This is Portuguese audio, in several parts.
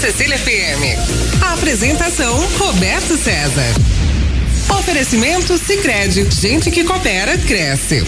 Cecília FM. Apresentação Roberto César. Oferecimento Sicredi, gente que coopera cresce.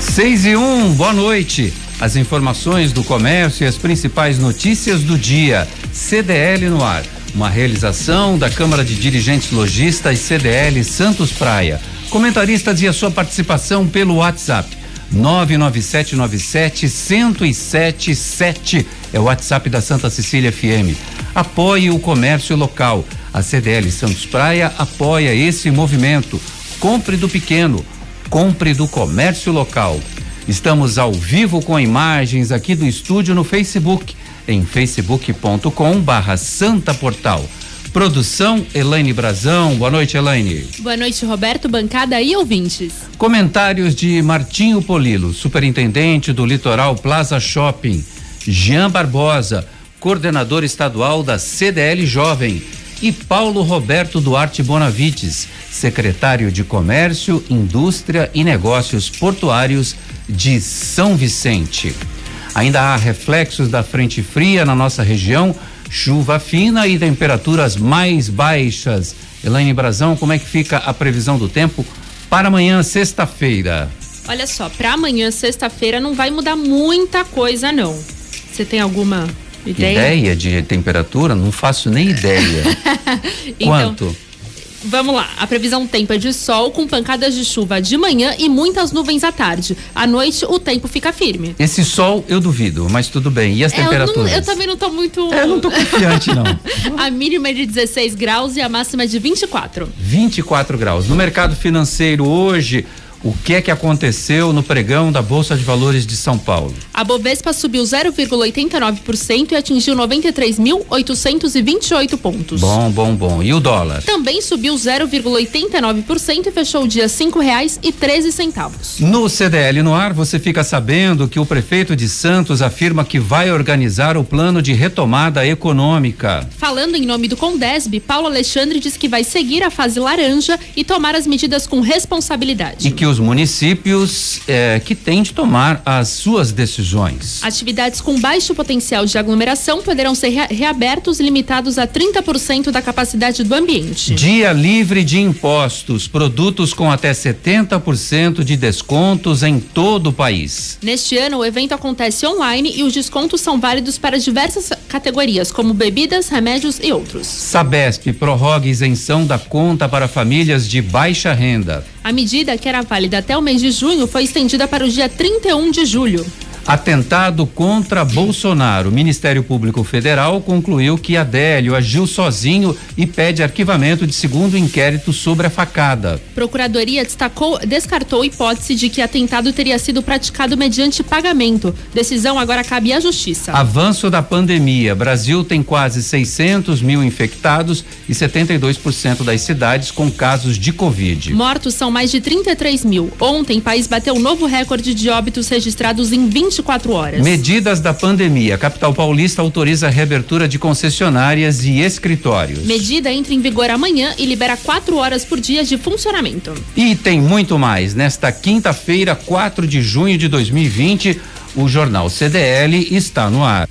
6 e 1, um, boa noite. As informações do comércio e as principais notícias do dia. CDL no ar uma realização da Câmara de Dirigentes Logistas CDL Santos Praia. Comentaristas e a sua participação pelo WhatsApp. 99797 1077 é o WhatsApp da Santa Cecília FM. Apoie o comércio local. A CDL Santos Praia apoia esse movimento. Compre do pequeno, compre do comércio local. Estamos ao vivo com imagens aqui do estúdio no Facebook em facebook.com barra Santa Portal. Produção Elaine Brazão. Boa noite, Elaine. Boa noite, Roberto, bancada e ouvintes. Comentários de Martinho Polilo, superintendente do Litoral Plaza Shopping. Jean Barbosa, coordenador estadual da CDL Jovem. E Paulo Roberto Duarte Bonavides, secretário de Comércio, Indústria e Negócios Portuários de São Vicente. Ainda há reflexos da frente fria na nossa região, chuva fina e temperaturas mais baixas. Elaine Brazão, como é que fica a previsão do tempo para amanhã, sexta-feira? Olha só, para amanhã, sexta-feira, não vai mudar muita coisa, não. Você tem alguma ideia? Ideia de temperatura? Não faço nem ideia. então, Quanto? Vamos lá. A previsão tempo é de sol com pancadas de chuva de manhã e muitas nuvens à tarde. À noite o tempo fica firme. Esse sol eu duvido, mas tudo bem. E as é, temperaturas? Eu, não, eu, também não tô muito. É, eu não tô confiante não. a mínima é de 16 graus e a máxima é de 24. 24 graus. No mercado financeiro hoje, o que é que aconteceu no pregão da Bolsa de Valores de São Paulo? A Bovespa subiu 0,89% e atingiu 93.828 pontos. Bom, bom, bom. E o dólar? Também subiu 0,89% e fechou o dia cinco reais e treze centavos. No CDL no ar, você fica sabendo que o prefeito de Santos afirma que vai organizar o plano de retomada econômica. Falando em nome do Condesb, Paulo Alexandre diz que vai seguir a fase laranja e tomar as medidas com responsabilidade. E que os municípios eh, que têm de tomar as suas decisões. Atividades com baixo potencial de aglomeração poderão ser reabertos limitados a 30% da capacidade do ambiente. Dia livre de impostos, produtos com até 70% de descontos em todo o país. Neste ano, o evento acontece online e os descontos são válidos para diversas categorias, como bebidas, remédios e outros. Sabesp prorroga isenção da conta para famílias de baixa renda. A medida, que era válida até o mês de junho, foi estendida para o dia 31 de julho. Atentado contra Bolsonaro. O Ministério Público Federal concluiu que Adélio agiu sozinho e pede arquivamento de segundo inquérito sobre a facada. Procuradoria destacou, descartou a hipótese de que atentado teria sido praticado mediante pagamento. Decisão agora cabe à Justiça. Avanço da pandemia. Brasil tem quase 600 mil infectados e 72% das cidades com casos de Covid. Mortos são mais de 33 mil. Ontem, o país bateu um novo recorde de óbitos registrados em 20 24 horas. Medidas da pandemia. Capital paulista autoriza a reabertura de concessionárias e escritórios. Medida entra em vigor amanhã e libera quatro horas por dia de funcionamento. E tem muito mais. Nesta quinta-feira, 4 de junho de 2020, o jornal CDL está no ar.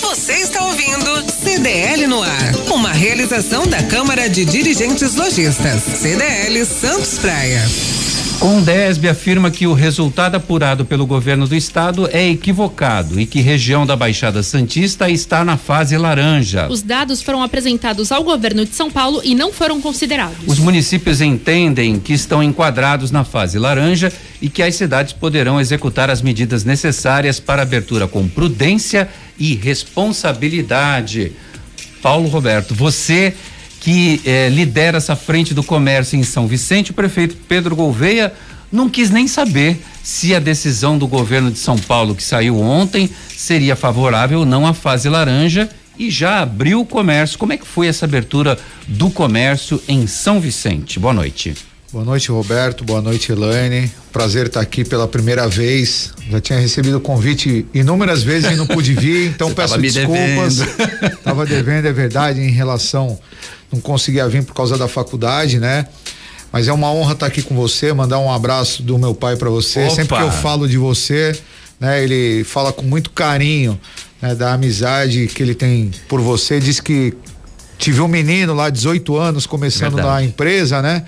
Você está ouvindo CDL no ar, uma realização da Câmara de Dirigentes Lojistas. CDL Santos Praia. Condesb afirma que o resultado apurado pelo governo do estado é equivocado e que região da Baixada Santista está na fase laranja. Os dados foram apresentados ao governo de São Paulo e não foram considerados. Os municípios entendem que estão enquadrados na fase laranja e que as cidades poderão executar as medidas necessárias para abertura com prudência e responsabilidade. Paulo Roberto, você que eh, lidera essa frente do comércio em São Vicente, o prefeito Pedro Gouveia não quis nem saber se a decisão do governo de São Paulo que saiu ontem seria favorável ou não à fase laranja e já abriu o comércio. Como é que foi essa abertura do comércio em São Vicente? Boa noite. Boa noite, Roberto. Boa noite, Elaine. Prazer estar aqui pela primeira vez. Já tinha recebido o convite inúmeras vezes e não pude vir, então Você peço tava desculpas. devendo. Tava devendo, é verdade, em relação. Não conseguia vir por causa da faculdade, né? Mas é uma honra estar aqui com você, mandar um abraço do meu pai para você. Opa. Sempre que eu falo de você, né? Ele fala com muito carinho, né? Da amizade que ele tem por você. Diz que tive um menino lá, 18 anos, começando Verdade. na empresa, né?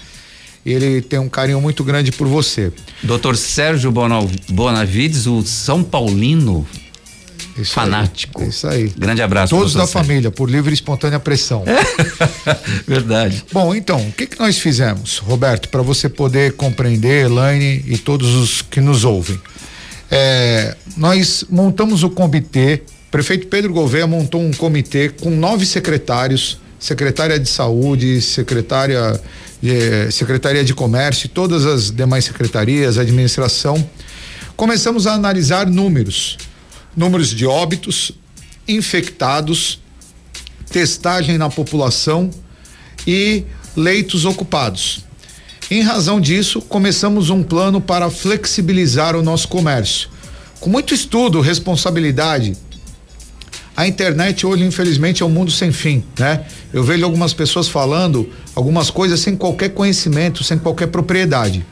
E ele tem um carinho muito grande por você. Doutor Sérgio Bonavides, o São Paulino Isso fanático. Aí, isso aí. Grande abraço. Todos da família, por livre e espontânea pressão. Sérgio. Verdade. Bom, então, o que, que nós fizemos, Roberto, para você poder compreender, Elaine e todos os que nos ouvem? É, nós montamos o comitê, prefeito Pedro Gouveia montou um comitê com nove secretários, secretária de saúde, secretária de, secretaria de comércio e todas as demais secretarias, administração. Começamos a analisar números, números de óbitos, infectados, testagem na população e leitos ocupados. Em razão disso, começamos um plano para flexibilizar o nosso comércio. Com muito estudo, responsabilidade. A internet hoje, infelizmente, é um mundo sem fim, né? Eu vejo algumas pessoas falando algumas coisas sem qualquer conhecimento, sem qualquer propriedade.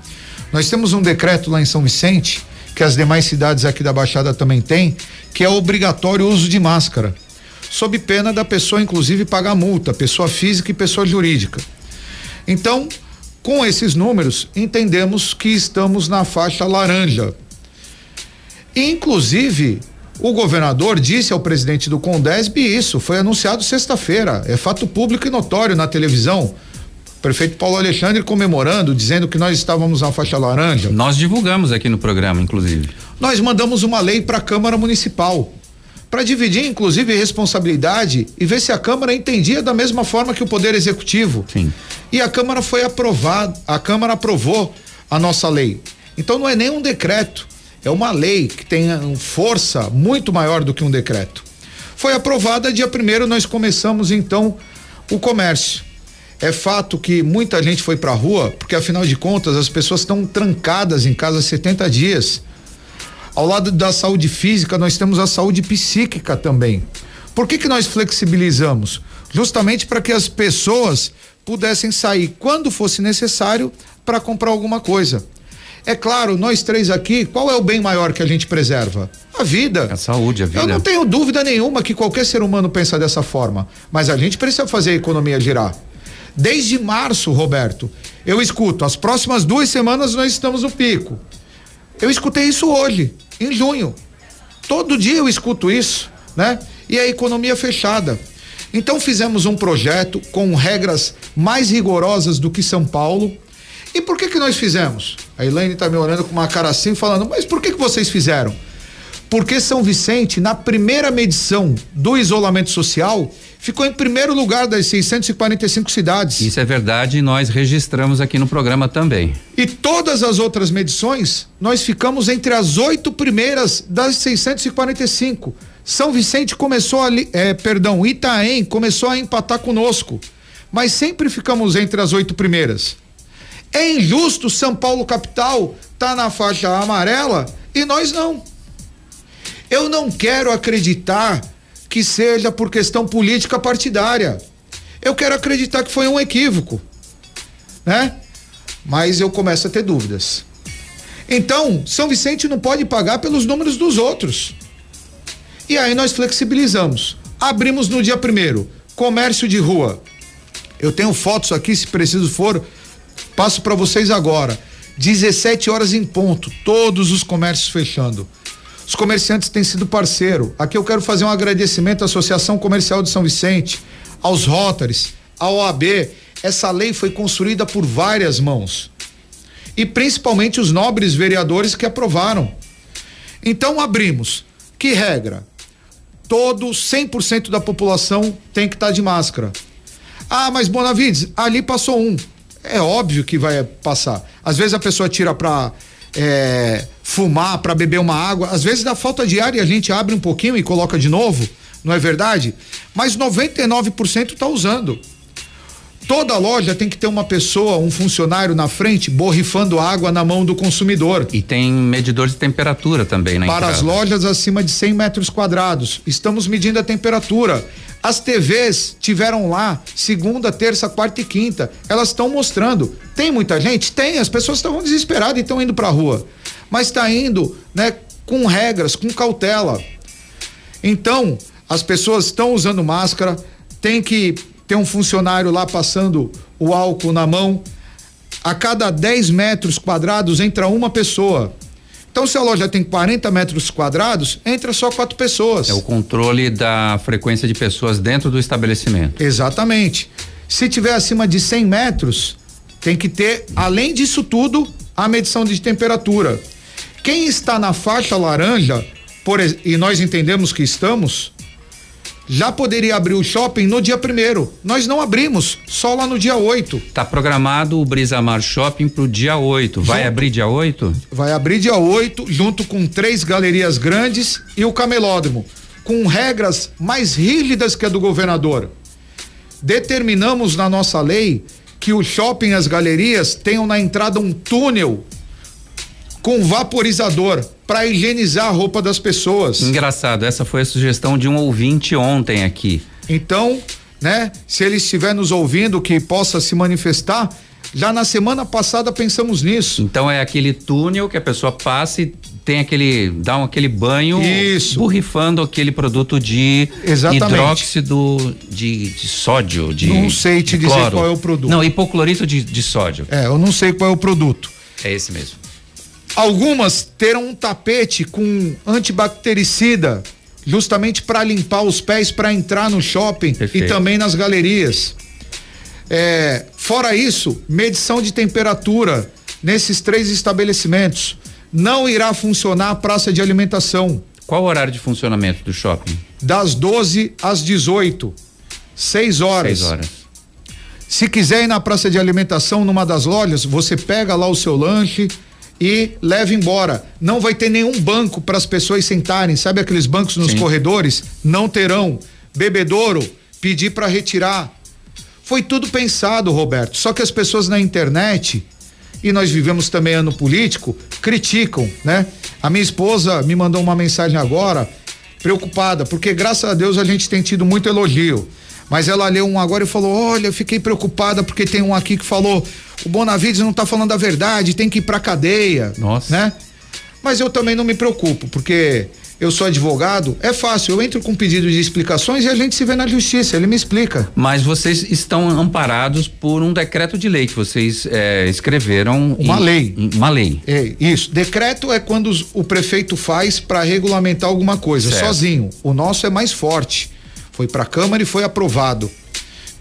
Nós temos um decreto lá em São Vicente, que as demais cidades aqui da Baixada também têm, que é obrigatório o uso de máscara, sob pena da pessoa, inclusive, pagar multa, pessoa física e pessoa jurídica. Então, com esses números, entendemos que estamos na faixa laranja. Inclusive, o governador disse ao presidente do Condesb isso, foi anunciado sexta-feira, é fato público e notório na televisão. Prefeito Paulo Alexandre comemorando, dizendo que nós estávamos na faixa laranja. Nós divulgamos aqui no programa, inclusive. Nós mandamos uma lei para a Câmara Municipal para dividir, inclusive, responsabilidade e ver se a Câmara entendia da mesma forma que o Poder Executivo. Sim. E a Câmara foi aprovada, a Câmara aprovou a nossa lei. Então não é nem um decreto, é uma lei que tem força muito maior do que um decreto. Foi aprovada, dia primeiro nós começamos então o comércio. É fato que muita gente foi para a rua, porque afinal de contas as pessoas estão trancadas em casa há 70 dias. Ao lado da saúde física, nós temos a saúde psíquica também. Por que, que nós flexibilizamos? Justamente para que as pessoas pudessem sair quando fosse necessário para comprar alguma coisa. É claro, nós três aqui, qual é o bem maior que a gente preserva? A vida. A saúde, a vida. Eu não tenho dúvida nenhuma que qualquer ser humano pensa dessa forma, mas a gente precisa fazer a economia girar. Desde março, Roberto, eu escuto, as próximas duas semanas nós estamos no pico. Eu escutei isso hoje, em junho. Todo dia eu escuto isso, né? E a economia fechada. Então fizemos um projeto com regras mais rigorosas do que São Paulo. E por que que nós fizemos? A Elaine tá me olhando com uma cara assim, falando, mas por que que vocês fizeram? Porque São Vicente, na primeira medição do isolamento social, ficou em primeiro lugar das 645 cidades. Isso é verdade e nós registramos aqui no programa também. E todas as outras medições, nós ficamos entre as oito primeiras das 645. São Vicente começou ali, é, perdão, Itaém começou a empatar conosco, mas sempre ficamos entre as oito primeiras. É injusto São Paulo capital tá na faixa amarela e nós não. Eu não quero acreditar que seja por questão política partidária. Eu quero acreditar que foi um equívoco, né? Mas eu começo a ter dúvidas. Então, São Vicente não pode pagar pelos números dos outros. E aí nós flexibilizamos. Abrimos no dia primeiro, comércio de rua. Eu tenho fotos aqui, se preciso for, passo para vocês agora. 17 horas em ponto, todos os comércios fechando. Os comerciantes têm sido parceiro. Aqui eu quero fazer um agradecimento à Associação Comercial de São Vicente, aos Rotaries, à OAB. Essa lei foi construída por várias mãos. E principalmente os nobres vereadores que aprovaram. Então abrimos. Que regra? Todo 100% da população tem que estar de máscara. Ah, mas Bonavides, ali passou um. É óbvio que vai passar. Às vezes a pessoa tira pra é, fumar, pra beber uma água. Às vezes dá falta de ar e a gente abre um pouquinho e coloca de novo. Não é verdade? Mas 99% tá usando. Toda loja tem que ter uma pessoa, um funcionário na frente, borrifando água na mão do consumidor. E tem medidor de temperatura também, né? Para as lojas acima de 100 metros quadrados. Estamos medindo a temperatura. As TVs tiveram lá segunda, terça, quarta e quinta. Elas estão mostrando. Tem muita gente? Tem. As pessoas estão desesperadas e estão indo para a rua. Mas está indo, né, com regras, com cautela. Então, as pessoas estão usando máscara, tem que ter um funcionário lá passando o álcool na mão. A cada 10 metros quadrados entra uma pessoa. Então, se a loja tem 40 metros quadrados, entra só quatro pessoas. É o controle da frequência de pessoas dentro do estabelecimento. Exatamente. Se tiver acima de 100 metros, tem que ter, além disso tudo, a medição de temperatura. Quem está na faixa laranja, por, e nós entendemos que estamos, já poderia abrir o shopping no dia primeiro. Nós não abrimos, só lá no dia 8. Tá programado o Brisamar Shopping pro dia 8. Vai Junto. abrir dia 8? Vai abrir dia 8, junto com três galerias grandes e o camelódromo, com regras mais rígidas que a do governador. Determinamos na nossa lei que o shopping e as galerias tenham na entrada um túnel com vaporizador para higienizar a roupa das pessoas. Engraçado, essa foi a sugestão de um ouvinte ontem aqui. Então, né, se ele estiver nos ouvindo que possa se manifestar, já na semana passada pensamos nisso. Então é aquele túnel que a pessoa passa e tem aquele dá um, aquele banho Isso. borrifando aquele produto de Exatamente. hidróxido de, de sódio de Não sei te de dizer cloro. qual é o produto. Não, hipoclorito de, de sódio. É, eu não sei qual é o produto. É esse mesmo. Algumas terão um tapete com antibactericida, justamente para limpar os pés para entrar no shopping Perfeito. e também nas galerias. É, fora isso, medição de temperatura nesses três estabelecimentos. Não irá funcionar a praça de alimentação Qual o horário de funcionamento do shopping? das 12 às 18, 6 horas. Seis horas. Se quiser ir na praça de alimentação numa das lojas, você pega lá o seu lanche e leva embora. Não vai ter nenhum banco para as pessoas sentarem. Sabe aqueles bancos nos Sim. corredores? Não terão. Bebedouro, pedir para retirar. Foi tudo pensado, Roberto. Só que as pessoas na internet, e nós vivemos também ano político, criticam, né? A minha esposa me mandou uma mensagem agora, preocupada, porque graças a Deus a gente tem tido muito elogio. Mas ela leu um agora e falou: Olha, eu fiquei preocupada porque tem um aqui que falou: o Bonavides não tá falando a verdade, tem que ir pra cadeia. Nossa. Né? Mas eu também não me preocupo, porque eu sou advogado, é fácil, eu entro com pedido de explicações e a gente se vê na justiça, ele me explica. Mas vocês estão amparados por um decreto de lei que vocês eh, escreveram. Uma em- lei. em- uma lei. É, isso. Decreto é quando os- o prefeito faz para regulamentar alguma coisa, Certo. sozinho. O nosso é mais forte. Foi para a Câmara e foi aprovado.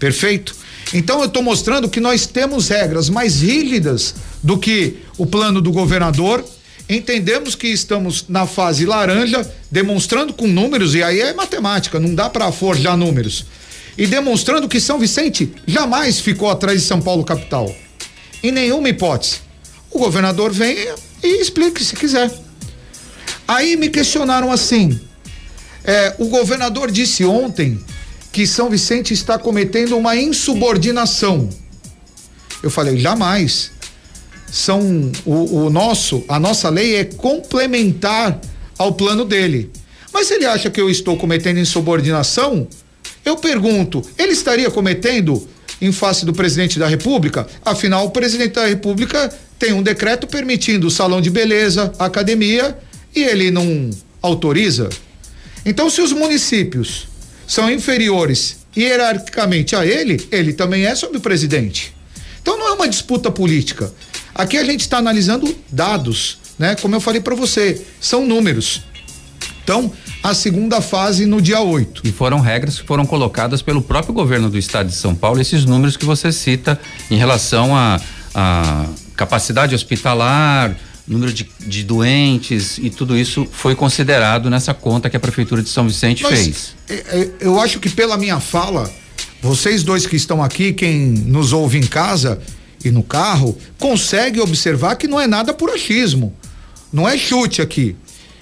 Perfeito? Então eu estou mostrando que nós temos regras mais rígidas do que o plano do governador. Entendemos que estamos na fase laranja, demonstrando com números, e aí é matemática, não dá para forjar números. E demonstrando que São Vicente jamais ficou atrás de São Paulo capital. Em nenhuma hipótese. O governador vem e explique se quiser. Aí me questionaram assim: é, o governador disse ontem que São Vicente está cometendo uma insubordinação. Eu falei, jamais. São o, o nosso, a nossa lei é complementar ao plano dele. Mas se ele acha que eu estou cometendo insubordinação, eu pergunto, ele estaria cometendo em face do presidente da República? Afinal, o presidente da República tem um decreto permitindo o salão de beleza, academia, e ele não autoriza. Então, se os municípios são inferiores hierarquicamente a ele, ele também é sobre o presidente. Então não é uma disputa política. Aqui a gente está analisando dados, né? Como eu falei para você, são números. Então, a segunda fase no dia 8. E foram regras que foram colocadas pelo próprio governo do estado de São Paulo, esses números que você cita em relação à à capacidade hospitalar, número de, de doentes e tudo isso foi considerado nessa conta que a prefeitura de São Vicente Mas, fez. é, é, eu acho que pela minha fala, Vocês dois que estão aqui, quem nos ouve em casa e no carro, consegue observar que não é nada por achismo. Não é chute aqui.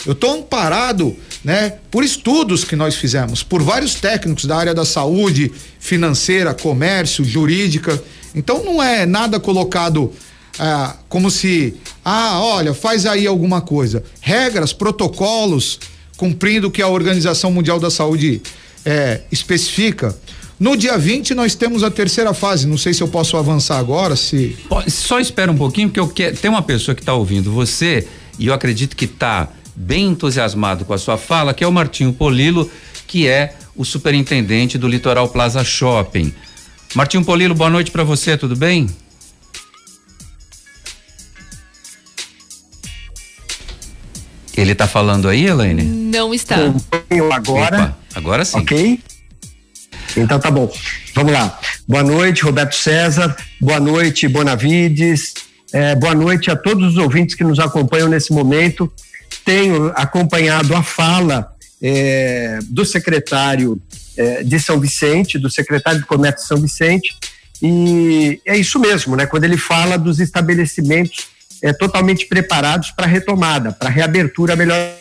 Eu estou amparado, né, por estudos que nós fizemos, por vários técnicos da área da saúde, financeira, comércio, jurídica. Então não é nada colocado ah, como se, ah, olha, faz aí alguma coisa. Regras, protocolos, cumprindo o que a Organização Mundial da Saúde eh, especifica. No dia 20 nós temos a terceira fase. Não sei se eu posso avançar agora, se. Só espera um pouquinho, porque eu quero, tem uma pessoa que está ouvindo você e eu acredito que está bem entusiasmado com a sua fala, que é o Martinho Polilo, que é o superintendente do Litoral Plaza Shopping. Martinho Polilo, boa noite para você, tudo bem? Ele está falando aí, Elaine? Não está. agora. Opa, agora sim. Ok. Então tá bom. Vamos lá. Boa noite, Roberto César. Boa noite, Bonavides. É, boa noite a todos os ouvintes que nos acompanham nesse momento. Tenho acompanhado a fala é, do secretário é, de São Vicente, do secretário de Comércio de São Vicente, e é isso mesmo, né? Quando ele fala dos estabelecimentos é, totalmente preparados para retomada, para reabertura, melhor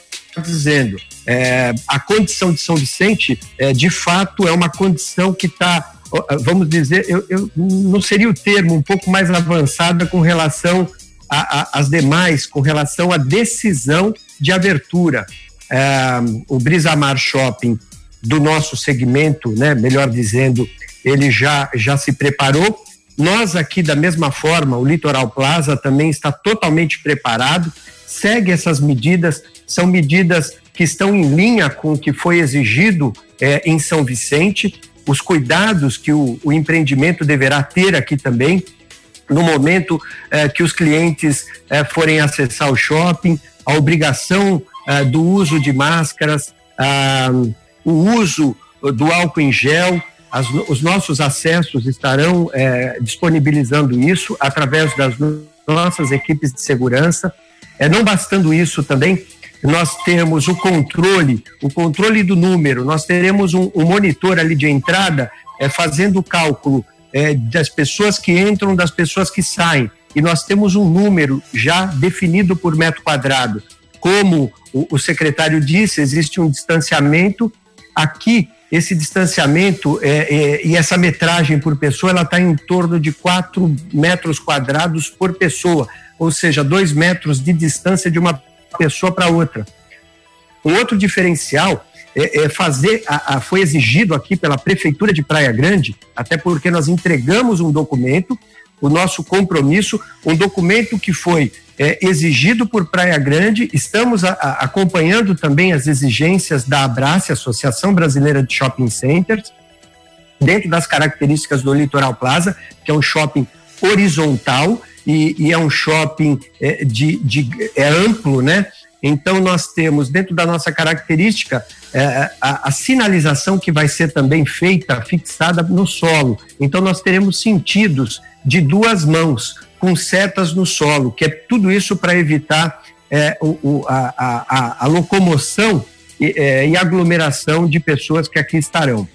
dizendo. É, a condição de São Vicente, é, de fato, é uma condição que está, vamos dizer, eu, eu, não seria o termo, um pouco mais avançada com relação às demais, com relação à decisão de abertura. É, o Brisamar Shopping do nosso segmento, né, melhor dizendo, ele já, já se preparou. Nós aqui, da mesma forma, o Litoral Plaza também está totalmente preparado, segue essas medidas, são medidas que estão em linha com o que foi exigido é, em São Vicente, os cuidados que o, o, empreendimento deverá ter aqui também, no momento é, que os clientes é, forem acessar o shopping, a obrigação do uso de máscaras, o uso do álcool em gel, as, os nossos acessos estarão é, disponibilizando isso através das nossas equipes de segurança. É, não bastando isso também, nós temos o controle, o controle do número, nós teremos um, um monitor ali de entrada é, fazendo o cálculo é, das pessoas que entram, das pessoas que saem, e nós temos um número já definido por metro quadrado. Como o, o secretário disse, existe um distanciamento. Aqui, esse distanciamento é, é, e essa metragem por pessoa, ela está em torno de 4 metros quadrados por pessoa, ou seja, 2 metros de distância de uma pessoa para outra. Um outro diferencial é, é fazer, a, a, foi exigido aqui pela Prefeitura de Praia Grande, até porque nós entregamos um documento, o nosso compromisso, um documento que foi é, exigido por Praia Grande, estamos a, a, acompanhando também as exigências da Abrace, Associação Brasileira de Shopping Centers, dentro das características do Litoral Plaza, que é um shopping horizontal, e, e é um shopping é, de, de, é amplo, né? Então nós temos dentro da nossa característica é, a, a, sinalização que vai ser também feita, fixada no solo. Então nós teremos sentidos de duas mãos com setas no solo, que é tudo isso para evitar é, o, o, a, a, a, locomoção e, é, e aglomeração de pessoas que aqui estarão.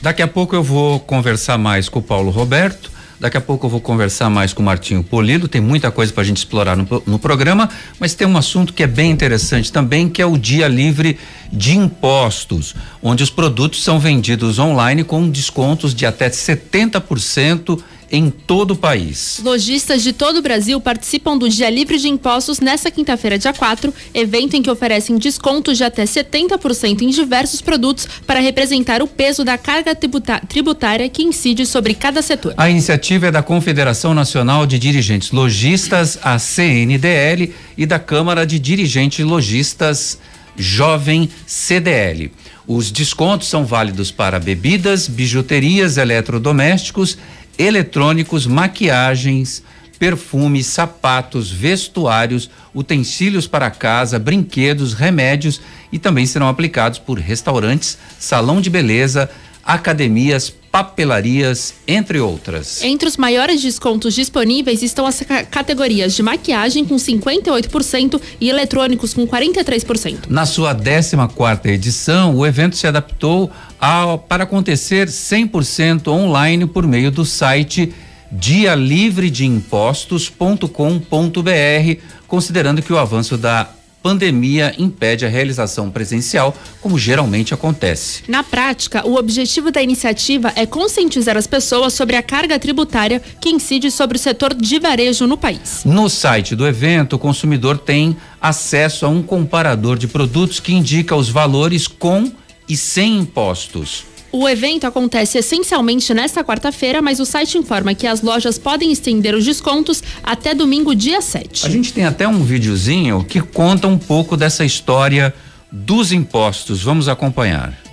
Daqui a pouco eu vou conversar mais com o Paulo Roberto Daqui a pouco eu vou conversar mais com o Martinho Polido, tem muita coisa para a gente explorar no, no programa, mas tem um assunto que é bem interessante também, que é o dia livre de impostos, onde os produtos são vendidos online com descontos de até 70% em todo o país. Lojistas de todo o Brasil participam do Dia Livre de Impostos nesta quinta-feira, dia 4, evento em que oferecem descontos de até 70% em diversos produtos para representar o peso da carga tributária que incide sobre cada setor. A iniciativa é da Confederação Nacional de Dirigentes Logistas, a CNDL, e da Câmara de Dirigentes Logistas Jovem CDL. Os descontos são válidos para bebidas, bijuterias, eletrodomésticos eletrônicos, maquiagens, perfumes, sapatos, vestuários, utensílios para casa, brinquedos, remédios e também serão aplicados por restaurantes, salão de beleza, academias, papelarias, entre outras. Entre os maiores descontos disponíveis estão as categorias de maquiagem com 58% e eletrônicos com 43%. Na sua 14 quarta edição, o evento se adaptou a, para acontecer 100% online por meio do site dialivredeimpostos.com.br, considerando que o avanço da pandemia impede a realização presencial, como geralmente acontece. Na prática, o objetivo da iniciativa é conscientizar as pessoas sobre a carga tributária que incide sobre o setor de varejo no país. No site do evento, o consumidor tem acesso a um comparador de produtos que indica os valores com e sem impostos. O evento acontece essencialmente nesta quarta-feira, mas o site informa que as lojas podem estender os descontos até domingo, dia 7. A gente tem até um videozinho que conta um pouco dessa história dos impostos. Vamos acompanhar.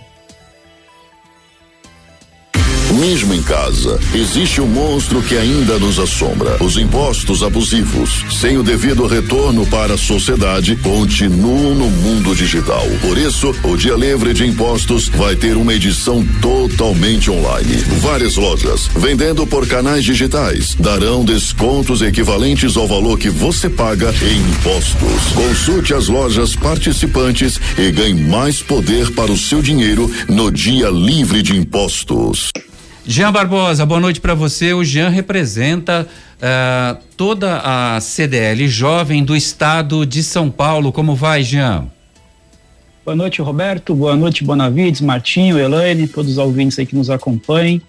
Mesmo em casa, existe um monstro que ainda nos assombra: os impostos abusivos. Sem o devido retorno para a sociedade, continuam no mundo digital. Por isso, o Dia Livre de Impostos vai ter uma edição totalmente online. Várias lojas, vendendo por canais digitais, darão descontos equivalentes ao valor que você paga em impostos. Consulte as lojas participantes e ganhe mais poder para o seu dinheiro no Dia Livre de Impostos. Jean Barbosa, boa noite para você. O Jean representa uh, toda a CDL jovem do estado de São Paulo. Como vai, Jean? Boa noite, Roberto. Boa noite, Bonavides, Martinho, Elaine, todos os ouvintes aí que nos acompanhem.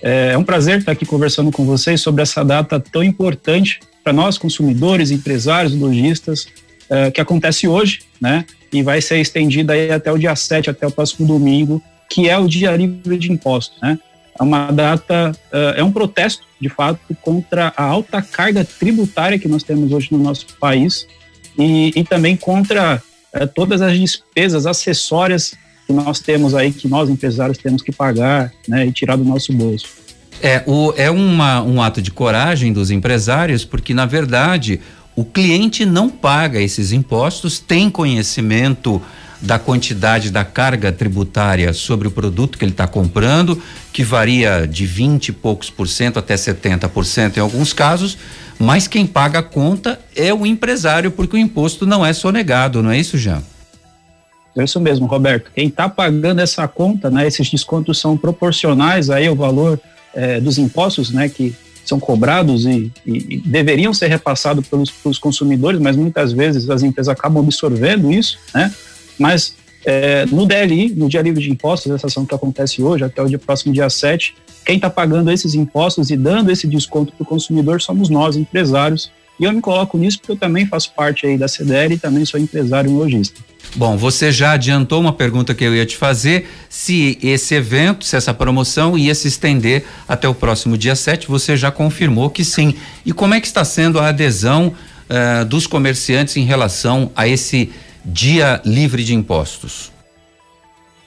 É um prazer estar aqui conversando com vocês sobre essa data tão importante para nós, consumidores, empresários, lojistas, é, que acontece hoje, né? E vai ser estendida aí até o dia 7, até o próximo domingo, que é o Dia Livre de Impostos, né? É uma data, uh, é um protesto, de fato, contra a alta carga tributária que nós temos hoje no nosso país e, e também contra uh, todas as despesas acessórias que nós temos aí, que nós empresários temos que pagar né, e tirar do nosso bolso. É, o, é uma, um ato de coragem dos empresários, porque, na verdade, o cliente não paga esses impostos, tem conhecimento da quantidade da carga tributária sobre o produto que ele está comprando, que varia de 20 e poucos por cento até 70 por cento em alguns casos, mas quem paga a conta é o empresário, porque o imposto não é sonegado, não é isso, Jean? É isso mesmo, Roberto. Quem está pagando essa conta, né, esses descontos são proporcionais aí ao valor é, dos impostos, né, que são cobrados e, e, e deveriam ser repassados pelos, pelos consumidores, mas muitas vezes as empresas acabam absorvendo isso, né? Mas é, no DLI, no Dia Livre de Impostos, essa ação que acontece hoje, até o dia, próximo dia 7, quem está pagando esses impostos e dando esse desconto para o consumidor somos nós, empresários. E eu me coloco nisso porque eu também faço parte aí da CDL e também sou empresário e lojista. Bom, você já adiantou uma pergunta que eu ia te fazer, se esse evento, se essa promoção ia se estender até o próximo dia 7, você já confirmou que sim. E como é que está sendo a adesão uh, dos comerciantes em relação a esse Dia Livre de Impostos?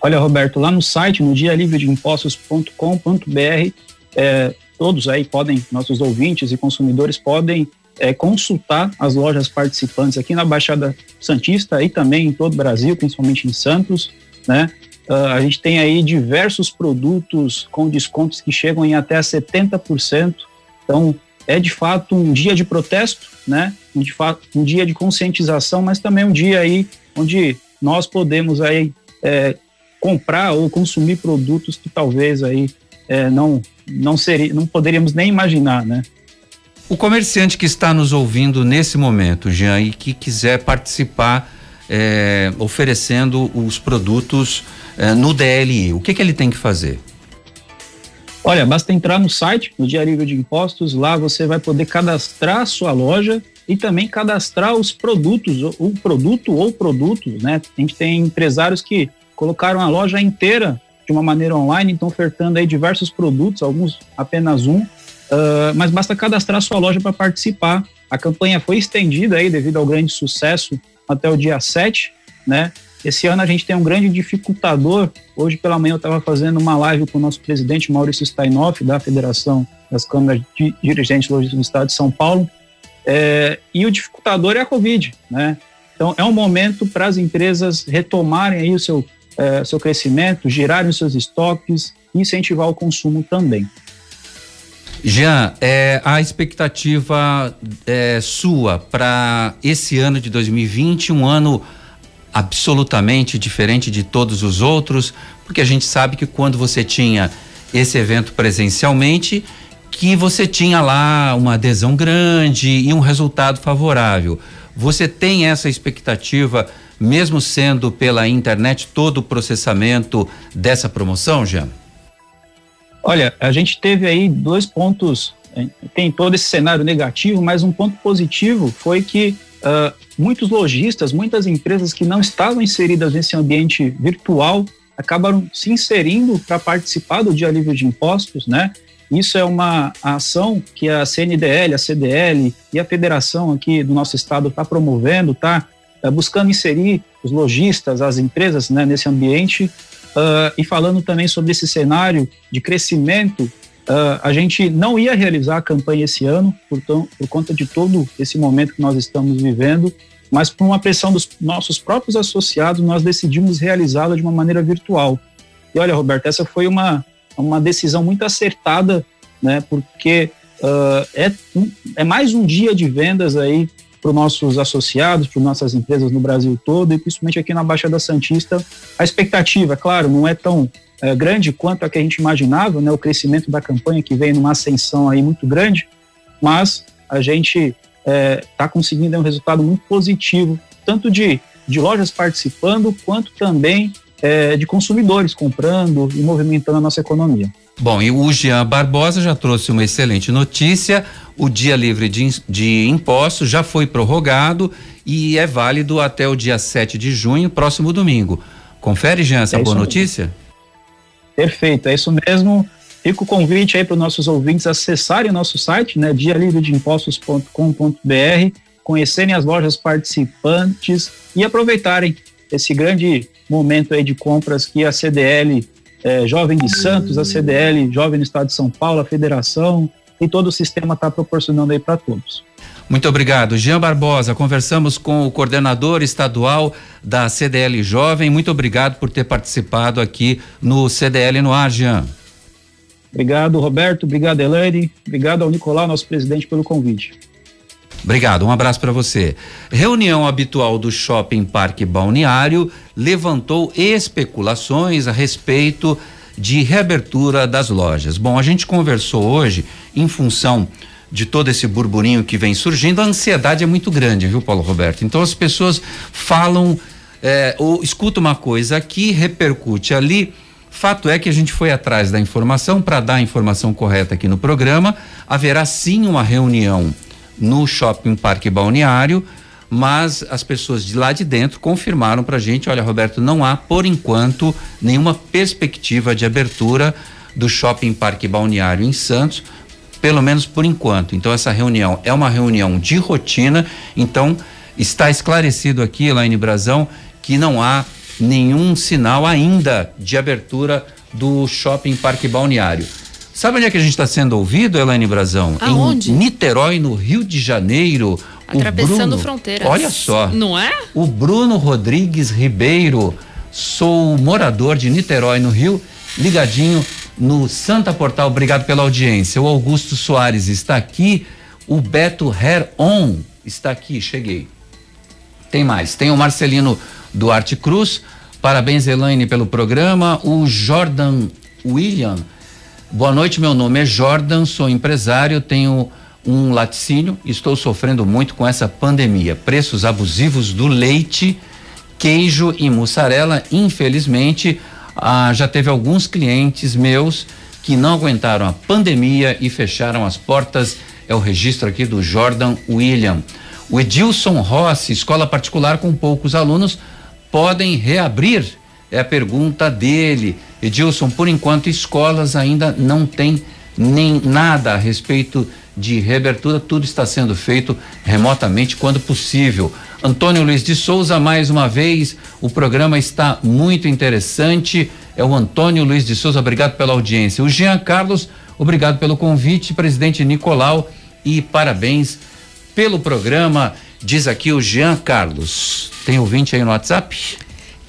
Olha, Roberto, lá no site, no dialivredeimpostos.com.br, é, todos aí podem, nossos ouvintes e consumidores podem é, consultar as lojas participantes aqui na Baixada Santista e também em todo o Brasil, principalmente em Santos, né? Uh, a gente tem aí diversos produtos com descontos que chegam em até 70%. Então, é de fato um dia de protesto, né? De fato, um dia de conscientização, mas também um dia aí onde nós podemos aí é, comprar ou consumir produtos que talvez aí é, não não seria, não poderíamos nem imaginar, né? O comerciante que está nos ouvindo nesse momento, Jean, e que quiser participar é, oferecendo os produtos é, no DLI, o que, que ele tem que fazer? Olha, basta entrar no site, no Diário de Impostos, lá você vai poder cadastrar a sua loja e também cadastrar os produtos, o produto ou produtos, né? A gente tem empresários que colocaram a loja inteira de uma maneira online, estão ofertando aí diversos produtos, alguns apenas um, uh, mas basta cadastrar a sua loja para participar. A campanha foi estendida aí devido ao grande sucesso até o dia 7, né? Esse ano a gente tem um grande dificultador. Hoje pela manhã eu estava fazendo uma live com o nosso presidente Maurício Steinoff, da Federação das Câmaras de Dirigentes Logísticos do Estado de São Paulo. É, e o dificultador é a Covid, né? Então é um momento para as empresas retomarem aí o seu, é, seu crescimento, girarem os seus estoques, incentivar o consumo também. Jean, é, a expectativa é, sua para esse ano de 2020, um ano absolutamente diferente de todos os outros, porque a gente sabe que quando você tinha esse evento presencialmente, que você tinha lá uma adesão grande e um resultado favorável. Você tem essa expectativa, mesmo sendo pela internet, todo o processamento dessa promoção, Jean? Olha, a gente teve aí dois pontos, tem todo esse cenário negativo, mas um ponto positivo foi que uh, muitos lojistas, muitas empresas que não estavam inseridas nesse ambiente virtual acabaram se inserindo para participar do dia livre de impostos, né? Isso é uma ação que a CNDL, a CDL e a federação aqui do nosso estado está promovendo, está é, buscando inserir os lojistas, as empresas né, nesse ambiente uh, e falando também sobre esse cenário de crescimento. Uh, a gente não ia realizar a campanha esse ano, por, conta de todo esse momento que nós estamos vivendo, mas por uma pressão dos nossos próprios associados, nós decidimos realizá-la de uma maneira virtual. E olha, Roberto, essa foi uma, uma decisão muito acertada, né? Porque uh, é, é mais um dia de vendas aí para os nossos associados, para nossas empresas no Brasil todo e principalmente aqui na Baixada Santista. A expectativa, claro, não é tão é, grande quanto a que a gente imaginava, né? O crescimento da campanha que vem numa ascensão aí muito grande, mas a gente está tá conseguindo um resultado muito positivo, tanto de, de lojas participando, quanto também é, de consumidores comprando e movimentando a nossa economia. Bom, e o Jean Barbosa já trouxe uma excelente notícia. O dia livre de, de impostos já foi prorrogado e é válido até o dia 7 de junho, próximo domingo. Confere, Jean, essa é boa notícia? Perfeito, é isso mesmo. Fica o convite aí para os nossos ouvintes acessarem o nosso site, né, dialivredeimpostos.com.br, conhecerem as lojas participantes e aproveitarem esse grande momento aí de compras que a CDL é, Jovem de Santos, a CDL Jovem do Estado de São Paulo, a Federação e todo o sistema está proporcionando aí para todos. Muito obrigado. Jean Barbosa, conversamos com o coordenador estadual da CDL Jovem. Muito obrigado por ter participado aqui no CDL no ar, Jean. Obrigado, Roberto. Obrigado, Elaine. Obrigado ao Nicolau, nosso presidente, pelo convite. Obrigado, um abraço para você. Reunião habitual do Shopping Parque Balneário levantou especulações a respeito de reabertura das lojas. Bom, a gente conversou hoje em função de todo esse burburinho que vem surgindo, a ansiedade é muito grande, viu, Paulo Roberto? Então as pessoas falam é, ou escutam uma coisa aqui, repercute ali. Fato é que a gente foi atrás da informação para dar a informação correta aqui no programa. Haverá sim uma reunião no Shopping Parque Balneário, mas as pessoas de lá de dentro confirmaram para a gente, olha Roberto, não há por enquanto nenhuma perspectiva de abertura do Shopping Parque Balneário em Santos, pelo menos por enquanto. Então essa reunião é uma reunião de rotina, então está esclarecido aqui, Elaine Brazão, que não há nenhum sinal ainda de abertura do Shopping Parque Balneário. Sabe onde é que a gente está sendo ouvido, Elaine Brazão? Aonde? Em Niterói, no Rio de Janeiro. Atravessando fronteiras. Olha só. Não é? O Bruno Rodrigues Ribeiro. Sou morador de Niterói, no Rio, ligadinho no Santa Portal. Obrigado pela audiência. O Augusto Soares está aqui. O Beto Heron está aqui. Cheguei. Tem mais. Tem o Marcelino Duarte Cruz. Parabéns, Elaine, pelo programa. O Jordan William Boa noite, meu nome é Jordan, sou empresário, tenho um laticínio, estou sofrendo muito com essa pandemia. Preços abusivos do leite, queijo e mussarela, infelizmente, ah, já teve alguns clientes meus que não aguentaram a pandemia e fecharam as portas. É o registro aqui do Jordan William. O Edilson Rossi, escola particular com poucos alunos, podem reabrir? É a pergunta dele. Edilson, por enquanto, escolas ainda não têm nem nada a respeito de reabertura, tudo está sendo feito remotamente quando possível. Antônio Luiz de Souza, mais uma vez, o programa está muito interessante. É o Antônio Luiz de Souza, obrigado pela audiência. O Jean Carlos, obrigado pelo convite. Presidente Nicolau, e parabéns pelo programa. Diz aqui o Jean Carlos. Tem ouvinte aí no WhatsApp?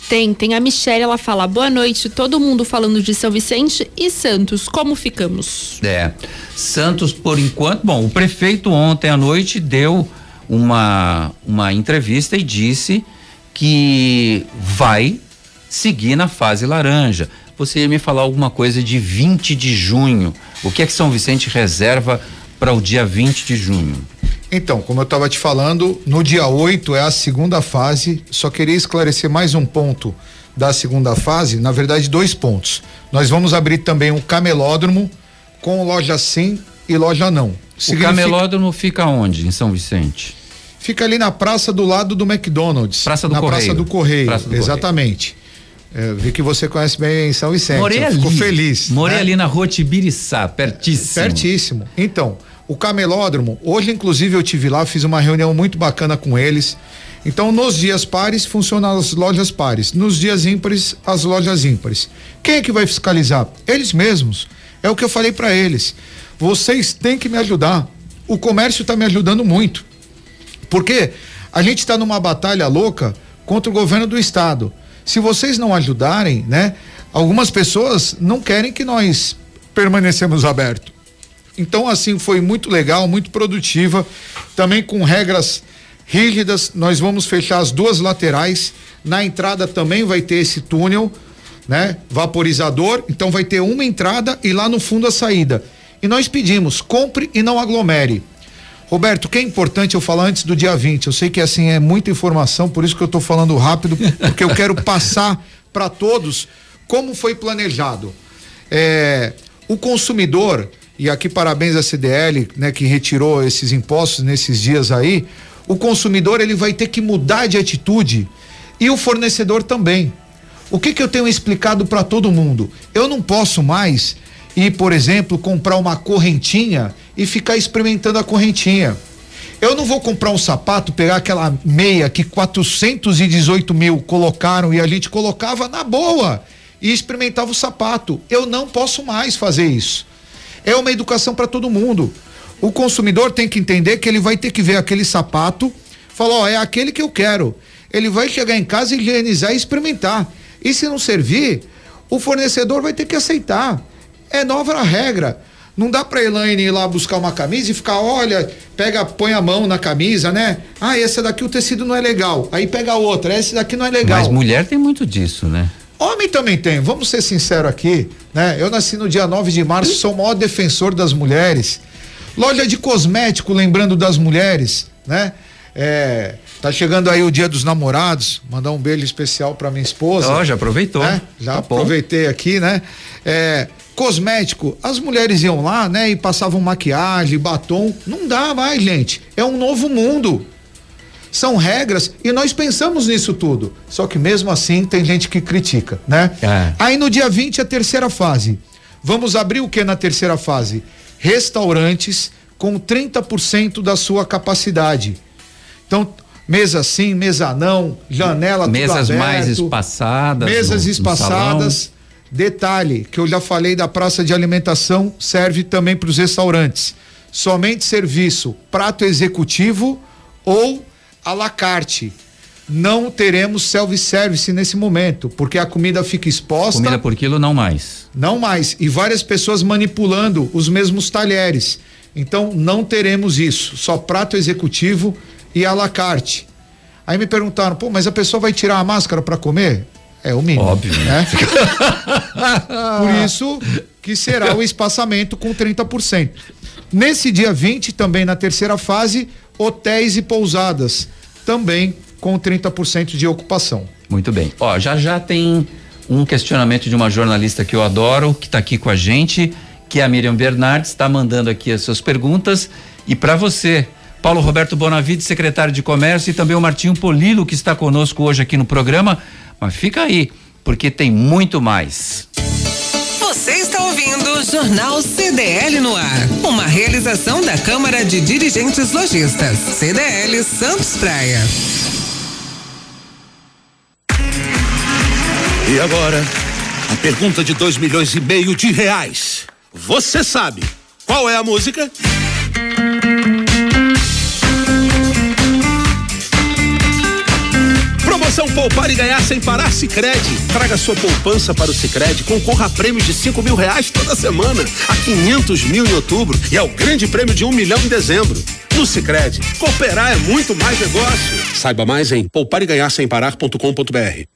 Tem, tem a Michelle, ela fala: boa noite, todo mundo falando de São Vicente e Santos, como ficamos? É, Santos, por enquanto, bom, o prefeito ontem à noite deu uma, uma entrevista e disse que vai seguir na fase laranja. você ia me falar alguma coisa de 20 de junho. O que é que São Vicente reserva para o dia 20 de junho? Então, como eu estava te falando, no dia 8 é a segunda fase. Só queria esclarecer mais um ponto da segunda fase, na verdade, dois pontos. Nós vamos abrir também um camelódromo com loja sim e loja não. O camelódromo fica onde, em São Vicente? Fica ali na praça do lado do McDonald's. Praça do na Correio. Praça do Correio, Praça do exatamente. É, vi que você conhece bem São Vicente. Morei eu ali. Fico feliz. Morei né? ali na rua Tibiriçá, pertíssimo. Pertíssimo. Então, o camelódromo, hoje inclusive eu tive lá, fiz uma reunião muito bacana com eles. Então, nos dias pares funcionam as lojas pares, nos dias ímpares as lojas ímpares. Quem é que vai fiscalizar? Eles mesmos. É o que eu falei para eles. Vocês têm que me ajudar. O comércio está me ajudando muito. Porque a gente está numa batalha louca contra o governo do estado. Se vocês não ajudarem, né? Algumas pessoas não querem que nós permanecemos abertos. Então, assim, foi muito legal, muito produtiva, também com regras rígidas. Nós vamos fechar as duas laterais. Na entrada também vai ter esse túnel, né? Vaporizador. Então, vai ter uma entrada e lá no fundo a saída. E nós pedimos, compre e não aglomere. Roberto, o que é importante eu falar antes do dia 20? Eu sei que assim é muita informação, por isso que eu estou falando rápido, porque eu quero passar para todos como foi planejado. É, o consumidor, e aqui parabéns à CDL, né, que retirou esses impostos nesses dias aí, o consumidor ele vai ter que mudar de atitude e o fornecedor também. O que que eu tenho explicado para todo mundo? Eu não posso mais ir, por exemplo, comprar uma correntinha e ficar experimentando a correntinha. Eu não vou comprar um sapato, pegar aquela meia que 418 mil colocaram e a gente colocava na boa e experimentava o sapato. Eu não posso mais fazer isso. É uma educação para todo mundo. O consumidor tem que entender que ele vai ter que ver aquele sapato, falar, ó, é aquele que eu quero. Ele vai chegar em casa, higienizar e experimentar. E se não servir, o fornecedor vai ter que aceitar. É nova a regra. Não dá pra Elaine ir lá buscar uma camisa e ficar, olha, pega, põe a mão na camisa, né? Ah, essa daqui o tecido não é legal. Aí pega a outra, essa daqui não é legal. Mas mulher tem muito disso, né? Homem também tem, vamos ser sinceros aqui, né? Eu nasci no dia 9 de março, sou o maior defensor das mulheres. Loja de cosmético, lembrando das mulheres, né? É, tá chegando aí o dia dos namorados, mandar um beijo especial pra minha esposa. Ó, já aproveitou. né? Já Tá bom. aproveitei aqui, né? É, cosmético, as mulheres iam lá, né? E passavam maquiagem, batom. Não dá mais, gente. É um novo mundo. São regras e nós pensamos nisso tudo. Só que mesmo assim tem gente que critica, né? É. Aí no dia 20 a terceira fase. Vamos abrir o que na terceira fase? Restaurantes com 30% da sua capacidade. Então, mesa sim, mesa não, janela Mesas aberto, mais espaçadas. Mesas no- no espaçadas. salão. Detalhe que eu já falei da praça de alimentação serve também para os restaurantes. Somente serviço prato executivo ou à la carte. Não teremos self-service nesse momento, porque a comida fica exposta. Comida por quilo não mais. Não mais. E várias pessoas manipulando os mesmos talheres. Então não teremos isso. Só prato executivo e à la carte. Aí me perguntaram, pô, mas a pessoa vai tirar a máscara para comer? É o mínimo. Óbvio, né? Por isso que será o espaçamento com 30%. Nesse dia 20, também na terceira fase, hotéis e pousadas, também com 30% de ocupação. Muito bem. Ó, já já tem um questionamento de uma jornalista que eu adoro, que está aqui com a gente, que é a Miriam Bernardes, está mandando aqui as suas perguntas. E para você, Paulo Roberto Bonavide, secretário de Comércio, e também o Martinho Polilo, que está conosco hoje aqui no programa. Mas fica aí, porque tem muito mais. Você está ouvindo o Jornal CDL no ar. Uma realização da Câmara de Dirigentes Lojistas. CDL Santos Praia. E agora, a pergunta de 2 milhões e meio de reais. Você sabe qual é a música? Promoção Poupar e Ganhar Sem Parar Sicredi. Traga sua poupança para o Sicredi, concorra a prêmios de 5 mil reais toda semana, a 500 mil em outubro e ao grande prêmio de um milhão em dezembro. No Sicredi, cooperar é muito mais negócio. Saiba mais em poupareganharsemparar.com.br.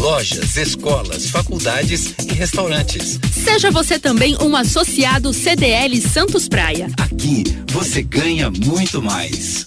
lojas, escolas, faculdades e restaurantes. Seja você também um associado CDL Santos Praia. Aqui você ganha muito mais.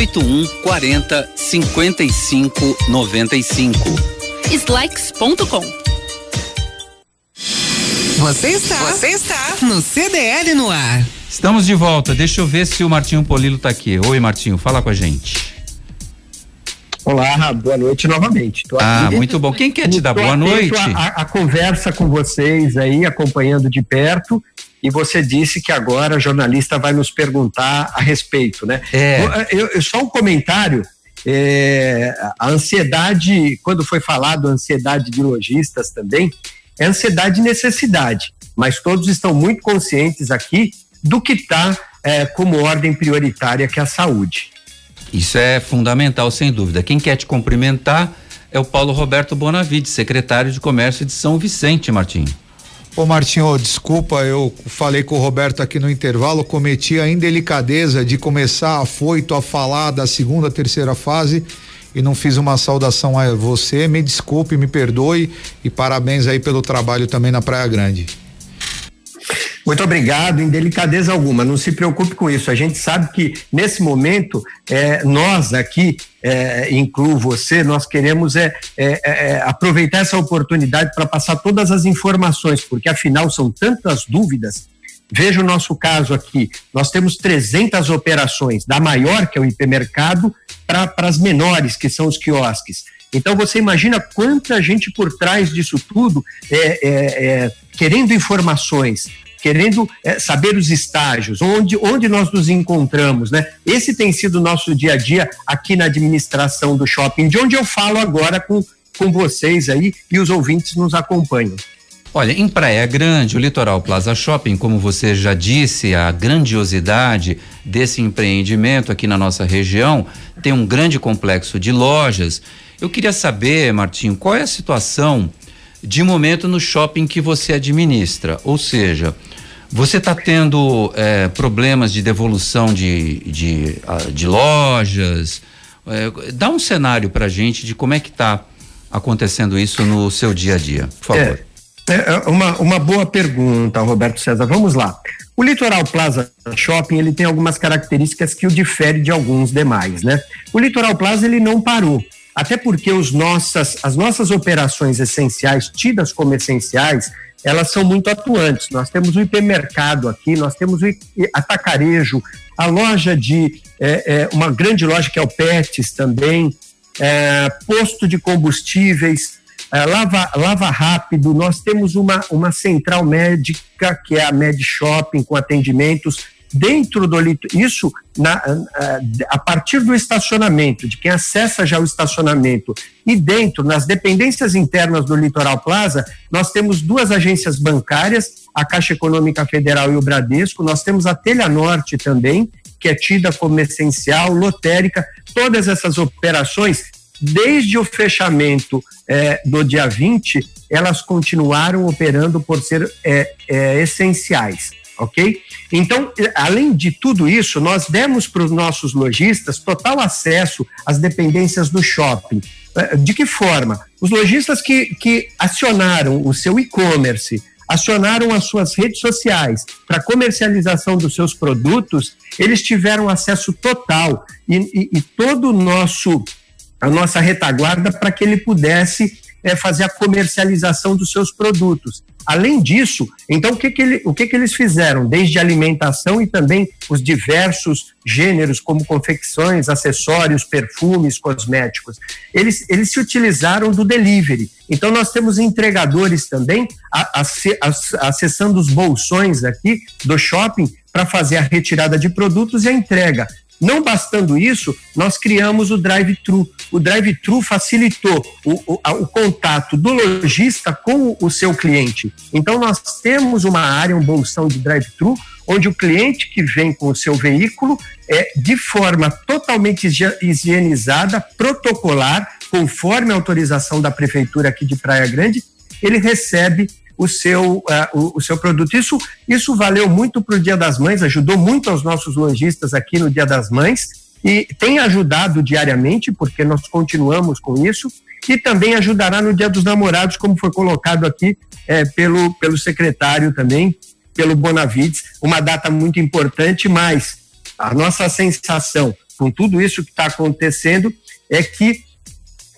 981 40 55 95. Slex.com. Você está, você está no CDL no ar. Estamos de volta. Deixa eu ver se o Martinho Polilo tá aqui. Oi, Martinho, fala com a gente. Olá, boa noite novamente. Tô ah, aqui. muito bom. Quem quer te dar boa noite? A, a, a, conversa com vocês aí, acompanhando de perto. E você disse que agora a jornalista vai nos perguntar a respeito, né? É. Eu, eu, só um comentário. É, a ansiedade, quando foi falado a ansiedade de lojistas também, é ansiedade e necessidade, mas todos estão muito conscientes aqui do que está é, como ordem prioritária, que é a saúde. Isso é fundamental, sem dúvida. Quem quer te cumprimentar é o Paulo Roberto Bonavide, secretário de Comércio de São Vicente, Martim. Ô Martinho, desculpa, eu falei com o Roberto aqui no intervalo, cometi a indelicadeza de começar afoito a falar da segunda, terceira fase e não fiz uma saudação a você. Me desculpe, me perdoe e parabéns aí pelo trabalho também na Praia Grande. Muito obrigado, em delicadeza alguma, não se preocupe com isso. A gente sabe que nesse momento, é, nós aqui, é, incluo você, nós queremos é, é, é aproveitar essa oportunidade para passar todas as informações, porque afinal são tantas dúvidas Veja o nosso caso aqui. Nós temos 300 operações, da maior, que é o hipermercado, para as menores, que são os quiosques. Então você imagina quanta gente por trás disso tudo é, é, é querendo informações, querendo é, saber os estágios, onde, onde nós nos encontramos, né? Esse tem sido o nosso dia a dia aqui na administração do shopping, de onde eu falo agora com, com vocês aí e os ouvintes nos acompanham. Olha, em Praia Grande, o Litoral Plaza Shopping, como você já disse, a grandiosidade desse empreendimento aqui na nossa região tem um grande complexo de lojas. Eu queria saber, Martinho, qual é a situação de momento no shopping que você administra? Ou seja, você está tendo é, problemas de devolução de, de, de lojas? É, dá um cenário para gente de como é que está acontecendo isso no seu dia a dia, por favor. É. É, é uma, uma boa pergunta, Roberto César. Vamos lá. O Litoral Plaza Shopping ele tem algumas características que o difere de alguns demais, né? O Litoral Plaza ele não parou, até porque os nossas, as nossas operações essenciais, tidas como essenciais, elas são muito atuantes. Nós temos o hipermercado aqui, nós temos o atacarejo, a loja de é, é, uma grande loja que é o Pets também, é, posto de combustíveis, é, lava, lava Rápido, nós temos uma, uma central médica, que é a Med Shopping, com atendimentos dentro do isso na, a partir do estacionamento, de quem acessa já o estacionamento e dentro, nas dependências internas do Litoral Plaza, nós temos duas agências bancárias, a Caixa Econômica Federal e o Bradesco, nós temos a Telha Norte também, que é tida como essencial, lotérica, todas essas operações desde o fechamento é, do dia 20, elas continuaram operando por ser é, essenciais, ok? Então, além de tudo isso, nós demos para os nossos lojistas total acesso às dependências do shopping. É, de que forma? Os lojistas que, que acionaram o seu e-commerce, acionaram as suas redes sociais para comercialização dos seus produtos, eles tiveram acesso total e, e, e todo o nosso a nossa retaguarda para que ele pudesse é, fazer a comercialização dos seus produtos. Além disso, então o que que, ele, o que que eles fizeram? Desde alimentação e também os diversos gêneros como confecções, acessórios, perfumes, cosméticos. Eles, eles se utilizaram do delivery. Então nós temos entregadores também a, a, a, acessando os bolsões aqui do shopping para fazer a retirada de produtos e a entrega. Não bastando isso, nós criamos o drive-thru. O drive-thru facilitou o, o, o, contato do lojista com o seu cliente. Então, nós temos uma área, um bolsão de drive-thru, onde o cliente que vem com o seu veículo é de forma totalmente higienizada, protocolar, conforme a autorização da prefeitura aqui de Praia Grande, ele recebe o seu, uh, o, o, seu produto. Isso, isso valeu muito para o Dia das Mães, ajudou muito aos nossos lojistas aqui no Dia das Mães e tem ajudado diariamente, porque nós continuamos com isso, e também ajudará no Dia dos Namorados, como foi colocado aqui é, pelo, pelo secretário também, pelo Bonavides, uma data muito importante, mas a nossa sensação com tudo isso que está acontecendo é que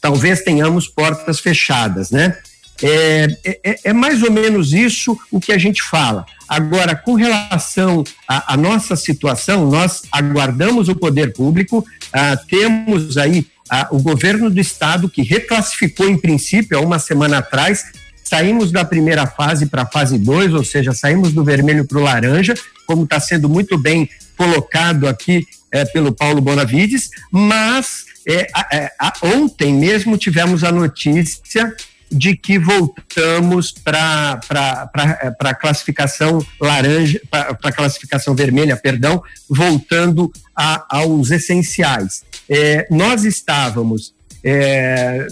talvez tenhamos portas fechadas, né? É, é, é, mais ou menos isso o que a gente fala. Agora, com relação à, nossa situação, nós aguardamos o poder público, ah, temos aí ah, o governo do estado que reclassificou em princípio há uma semana atrás. Saímos da primeira fase para a fase 2, ou seja, saímos do vermelho para o laranja, como está sendo muito bem colocado aqui é, pelo Paulo Bonavides, mas é, é, ontem mesmo tivemos a notícia de que voltamos para a classificação laranja, para a classificação vermelha, perdão, voltando a, aos essenciais. É, nós estávamos, é,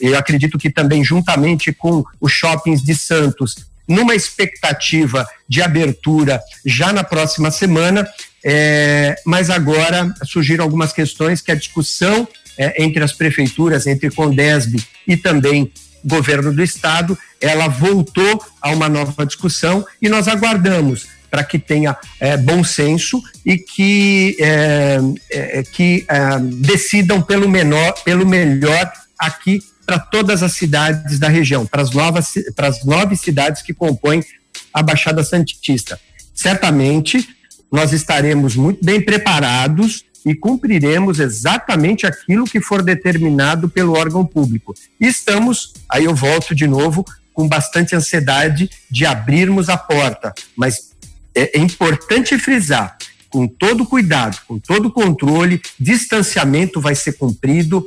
eu acredito que também juntamente com os shoppings de Santos, numa expectativa de abertura já na próxima semana, é, mas agora surgiram algumas questões que a discussão é, entre as prefeituras, entre Condesb e também governo do estado, ela voltou a uma nova discussão e nós aguardamos para que tenha é, bom senso e que, é, é, que é, decidam pelo, menor, pelo melhor aqui para todas as cidades da região, para as novas para as nove cidades que compõem a Baixada Santista. Certamente nós estaremos muito bem preparados e cumpriremos exatamente aquilo que for determinado pelo órgão público. Estamos, aí eu volto de novo, com bastante ansiedade de abrirmos a porta, mas é, é importante frisar, com todo cuidado, com todo controle, distanciamento vai ser cumprido,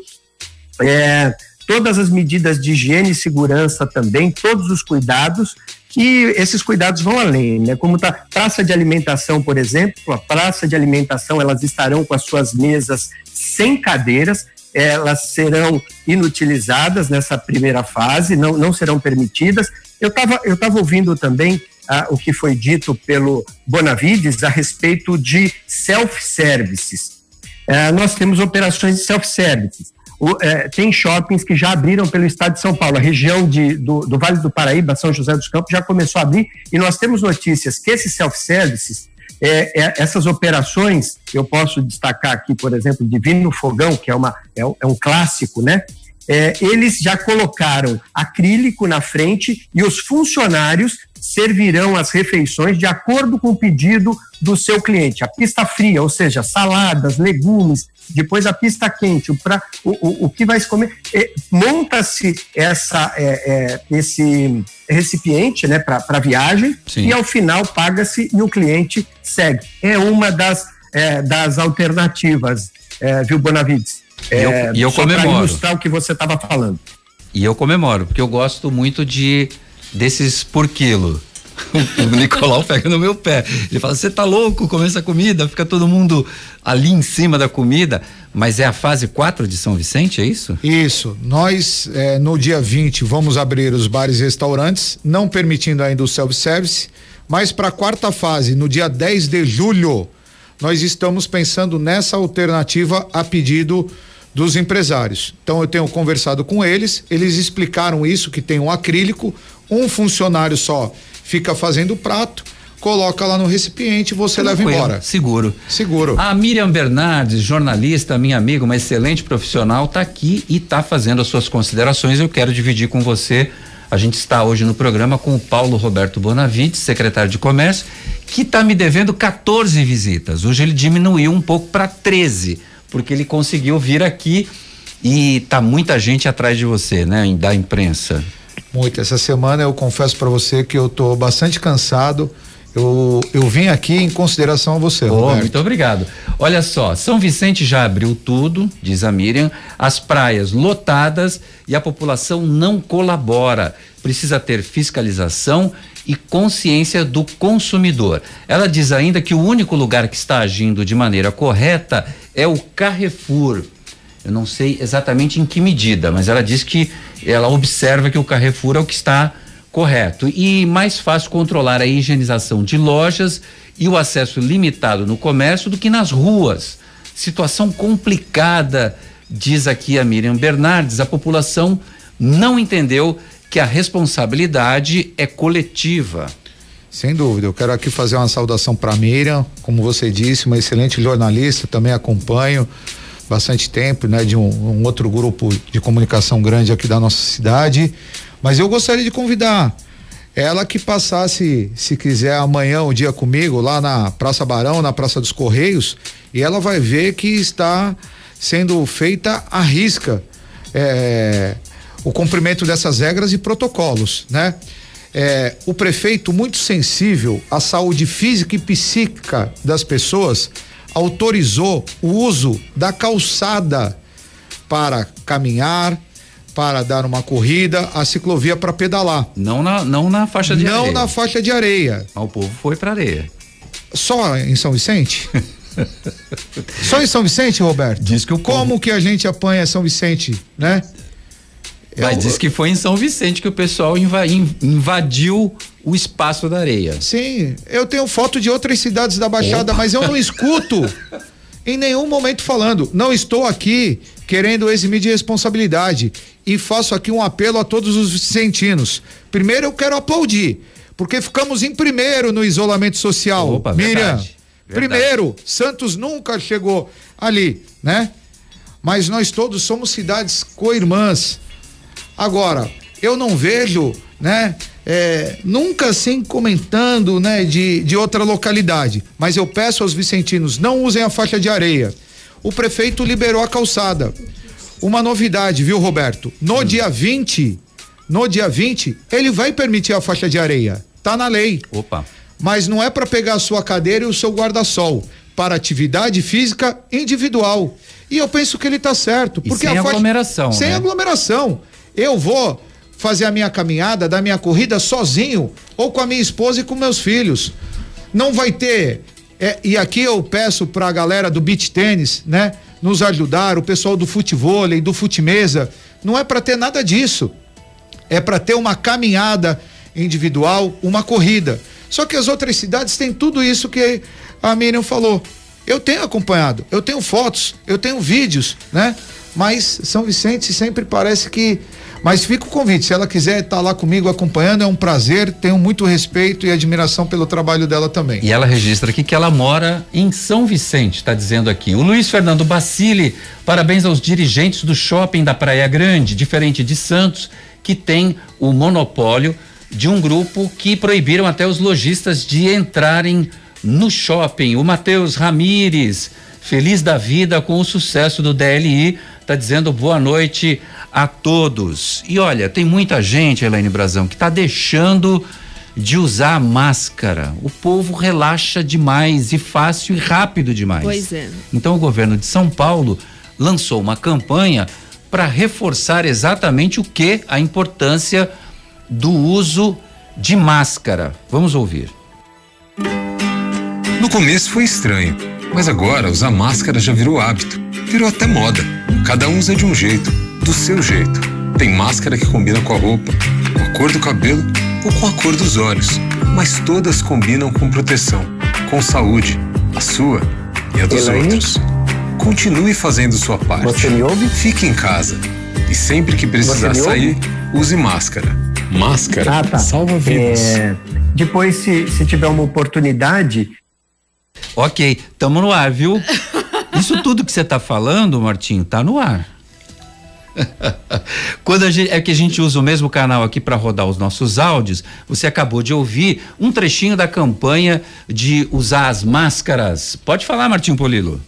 é, todas as medidas de higiene e segurança também, todos os cuidados, e esses cuidados vão além, né? Como tá praça de alimentação, por exemplo, a praça de alimentação, elas estarão com as suas mesas sem cadeiras, elas serão inutilizadas nessa primeira fase, não, não serão permitidas. Eu estava eu tava ouvindo também ah, o que foi dito pelo Bonavides a respeito de self-services. Ah, nós temos operações de self-services. O, é, tem shoppings que já abriram pelo estado de São Paulo, a região de, do, do, Vale do Paraíba, São José dos Campos, já começou a abrir e nós temos notícias que esses self-services, é, é, essas operações, eu posso destacar aqui, por exemplo, Divino Fogão, que é, uma, é, é um clássico, né? É, eles já colocaram acrílico na frente e os funcionários servirão as refeições de acordo com o pedido do seu cliente. A pista fria, ou seja, saladas, legumes, depois a pista quente, o, pra, o, o, o que vai se comer. É, Monta-se essa é, é, esse recipiente né, para a viagem Sim. e ao final paga-se e o cliente segue. É uma das, é, das alternativas, é, viu, Bonavides? E eu, é, e eu comemoro. ilustrar o que você estava falando. E eu comemoro, porque eu gosto muito de desses por quilo. o Nicolau pega no meu pé. Ele fala: Você tá louco? Começa a comida, fica todo mundo ali em cima da comida. Mas é a fase 4 de São Vicente, é isso? Isso. Nós, é, no dia 20, vamos abrir os bares e restaurantes, não permitindo ainda o self-service. Mas para a quarta fase, no dia 10 de julho, nós estamos pensando nessa alternativa a pedido dos empresários. Então eu tenho conversado com eles, eles explicaram isso que tem um acrílico, um funcionário só fica fazendo o prato, coloca lá no recipiente e você leva Tranquilo, embora. Seguro. Seguro. A Miriam Bernardes, jornalista, minha amiga, uma excelente profissional, está aqui e está fazendo as suas considerações. Eu quero dividir com você. A gente está hoje no programa com o Paulo Roberto Bonavides, secretário de Comércio, que está me devendo 14 visitas. Hoje ele diminuiu um pouco para 13, porque ele conseguiu vir aqui e tá muita gente atrás de você, né, da imprensa. Muito. Essa semana eu confesso para você que eu tô bastante cansado. Eu, eu vim aqui em consideração a você. Oh, Roberto. muito obrigado. Olha só, São Vicente já abriu tudo, diz a Miriam, as praias lotadas e a população não colabora. Precisa ter fiscalização e consciência do consumidor. Ela diz ainda que o único lugar que está agindo de maneira correta é o Carrefour. Eu não sei exatamente em que medida, mas ela diz que ela observa que o Carrefour é o que está correto e mais fácil controlar a higienização de lojas e o acesso limitado no comércio do que nas ruas. Situação complicada, diz aqui a Miriam Bernardes. A população não entendeu que a responsabilidade é coletiva. Sem dúvida, eu quero aqui fazer uma saudação para Miriam, como você disse, uma excelente jornalista, também acompanho bastante tempo, né, de um, um outro grupo de comunicação grande aqui da nossa cidade. Mas eu gostaria de convidar ela que passasse, se quiser, amanhã o dia comigo lá na Praça Barão, na Praça dos Correios, e ela vai ver que está sendo feita a risca é, o cumprimento dessas regras e protocolos, né? É, o prefeito, muito sensível à saúde física e psíquica das pessoas, autorizou o uso da calçada para caminhar, para dar uma corrida, a ciclovia para pedalar. Não na, não na faixa de Não areia. na faixa de areia. Mas o povo foi para areia. Só em São Vicente? Só em São Vicente, Roberto? Diz que o Como que a gente apanha São Vicente, né? Mas Eu- diz que foi em São Vicente que o pessoal inva- in- invadiu o espaço da areia. Sim, eu tenho foto de outras cidades da Baixada, Opa. mas eu não escuto em nenhum momento falando. Não estou aqui querendo eximir de responsabilidade e faço aqui um apelo a todos os vicentinos. Primeiro eu quero aplaudir, porque ficamos em primeiro no isolamento social. Opa, Miriam, verdade, verdade. primeiro, Santos nunca chegou ali, né? Mas nós todos somos cidades co-irmãs. Agora, eu não vejo, né? é, nunca assim comentando, né, de, de outra localidade. Mas eu peço aos vicentinos, não usem a faixa de areia. O prefeito liberou a calçada. Uma novidade, viu, Roberto? No dia 20, no dia 20, ele vai permitir a faixa de areia. Tá na lei. Opa. Mas não é para pegar a sua cadeira e o seu guarda-sol. Para atividade física individual. E eu penso que ele tá certo. E Porque sem a faixa- aglomeração, Sem né? aglomeração. Eu vou fazer a minha caminhada, dar minha corrida sozinho, ou com a minha esposa e com meus filhos. Não vai ter. é, e aqui eu peço pra galera do beach tênis, né? Nos ajudar, o pessoal do futevôlei, do futimesa. Não é para ter nada disso é para ter uma caminhada individual, uma corrida. Só que as outras cidades têm tudo isso que a Miriam falou. Eu tenho acompanhado, eu tenho fotos, eu tenho vídeos, né? Mas São Vicente sempre parece que. Mas fica o convite, se ela quiser estar lá comigo acompanhando, é um prazer, tenho muito respeito e admiração pelo trabalho dela também. E ela registra aqui que ela mora em São Vicente, está dizendo aqui. O Luiz Fernando Bacili, parabéns aos dirigentes do shopping da Praia Grande, diferente de Santos, que tem o monopólio de um grupo que proibiram até os lojistas de entrarem no shopping. O Matheus Ramires, feliz da vida com o sucesso do DLI, está dizendo boa noite a todos. E olha, tem muita gente, Elaine Brazão, que está deixando de usar a máscara. O povo relaxa demais e fácil e rápido demais. Pois é. Então o governo de São Paulo lançou uma campanha para reforçar exatamente o que a importância do uso de máscara. Vamos ouvir. No começo foi estranho, mas agora usar máscara já virou hábito. Virou até moda. Cada um usa de um jeito, do seu jeito. Tem máscara que combina com a roupa, com a cor do cabelo ou com a cor dos olhos. Mas todas combinam com proteção, com saúde, a sua e a dos Elaine? outros. Continue fazendo sua parte. Você me ouve? Fique em casa. E sempre que precisar sair, use máscara. Máscara Ah, tá. salva vidas. É, depois, se, se tiver uma oportunidade. Ok, tamo no ar, viu? Isso tudo que você tá falando, Martinho, tá no ar. Quando gente, é que a gente usa o mesmo canal aqui para rodar os nossos áudios, você acabou de ouvir um trechinho da campanha de usar as máscaras. Pode falar, Martinho Polilo.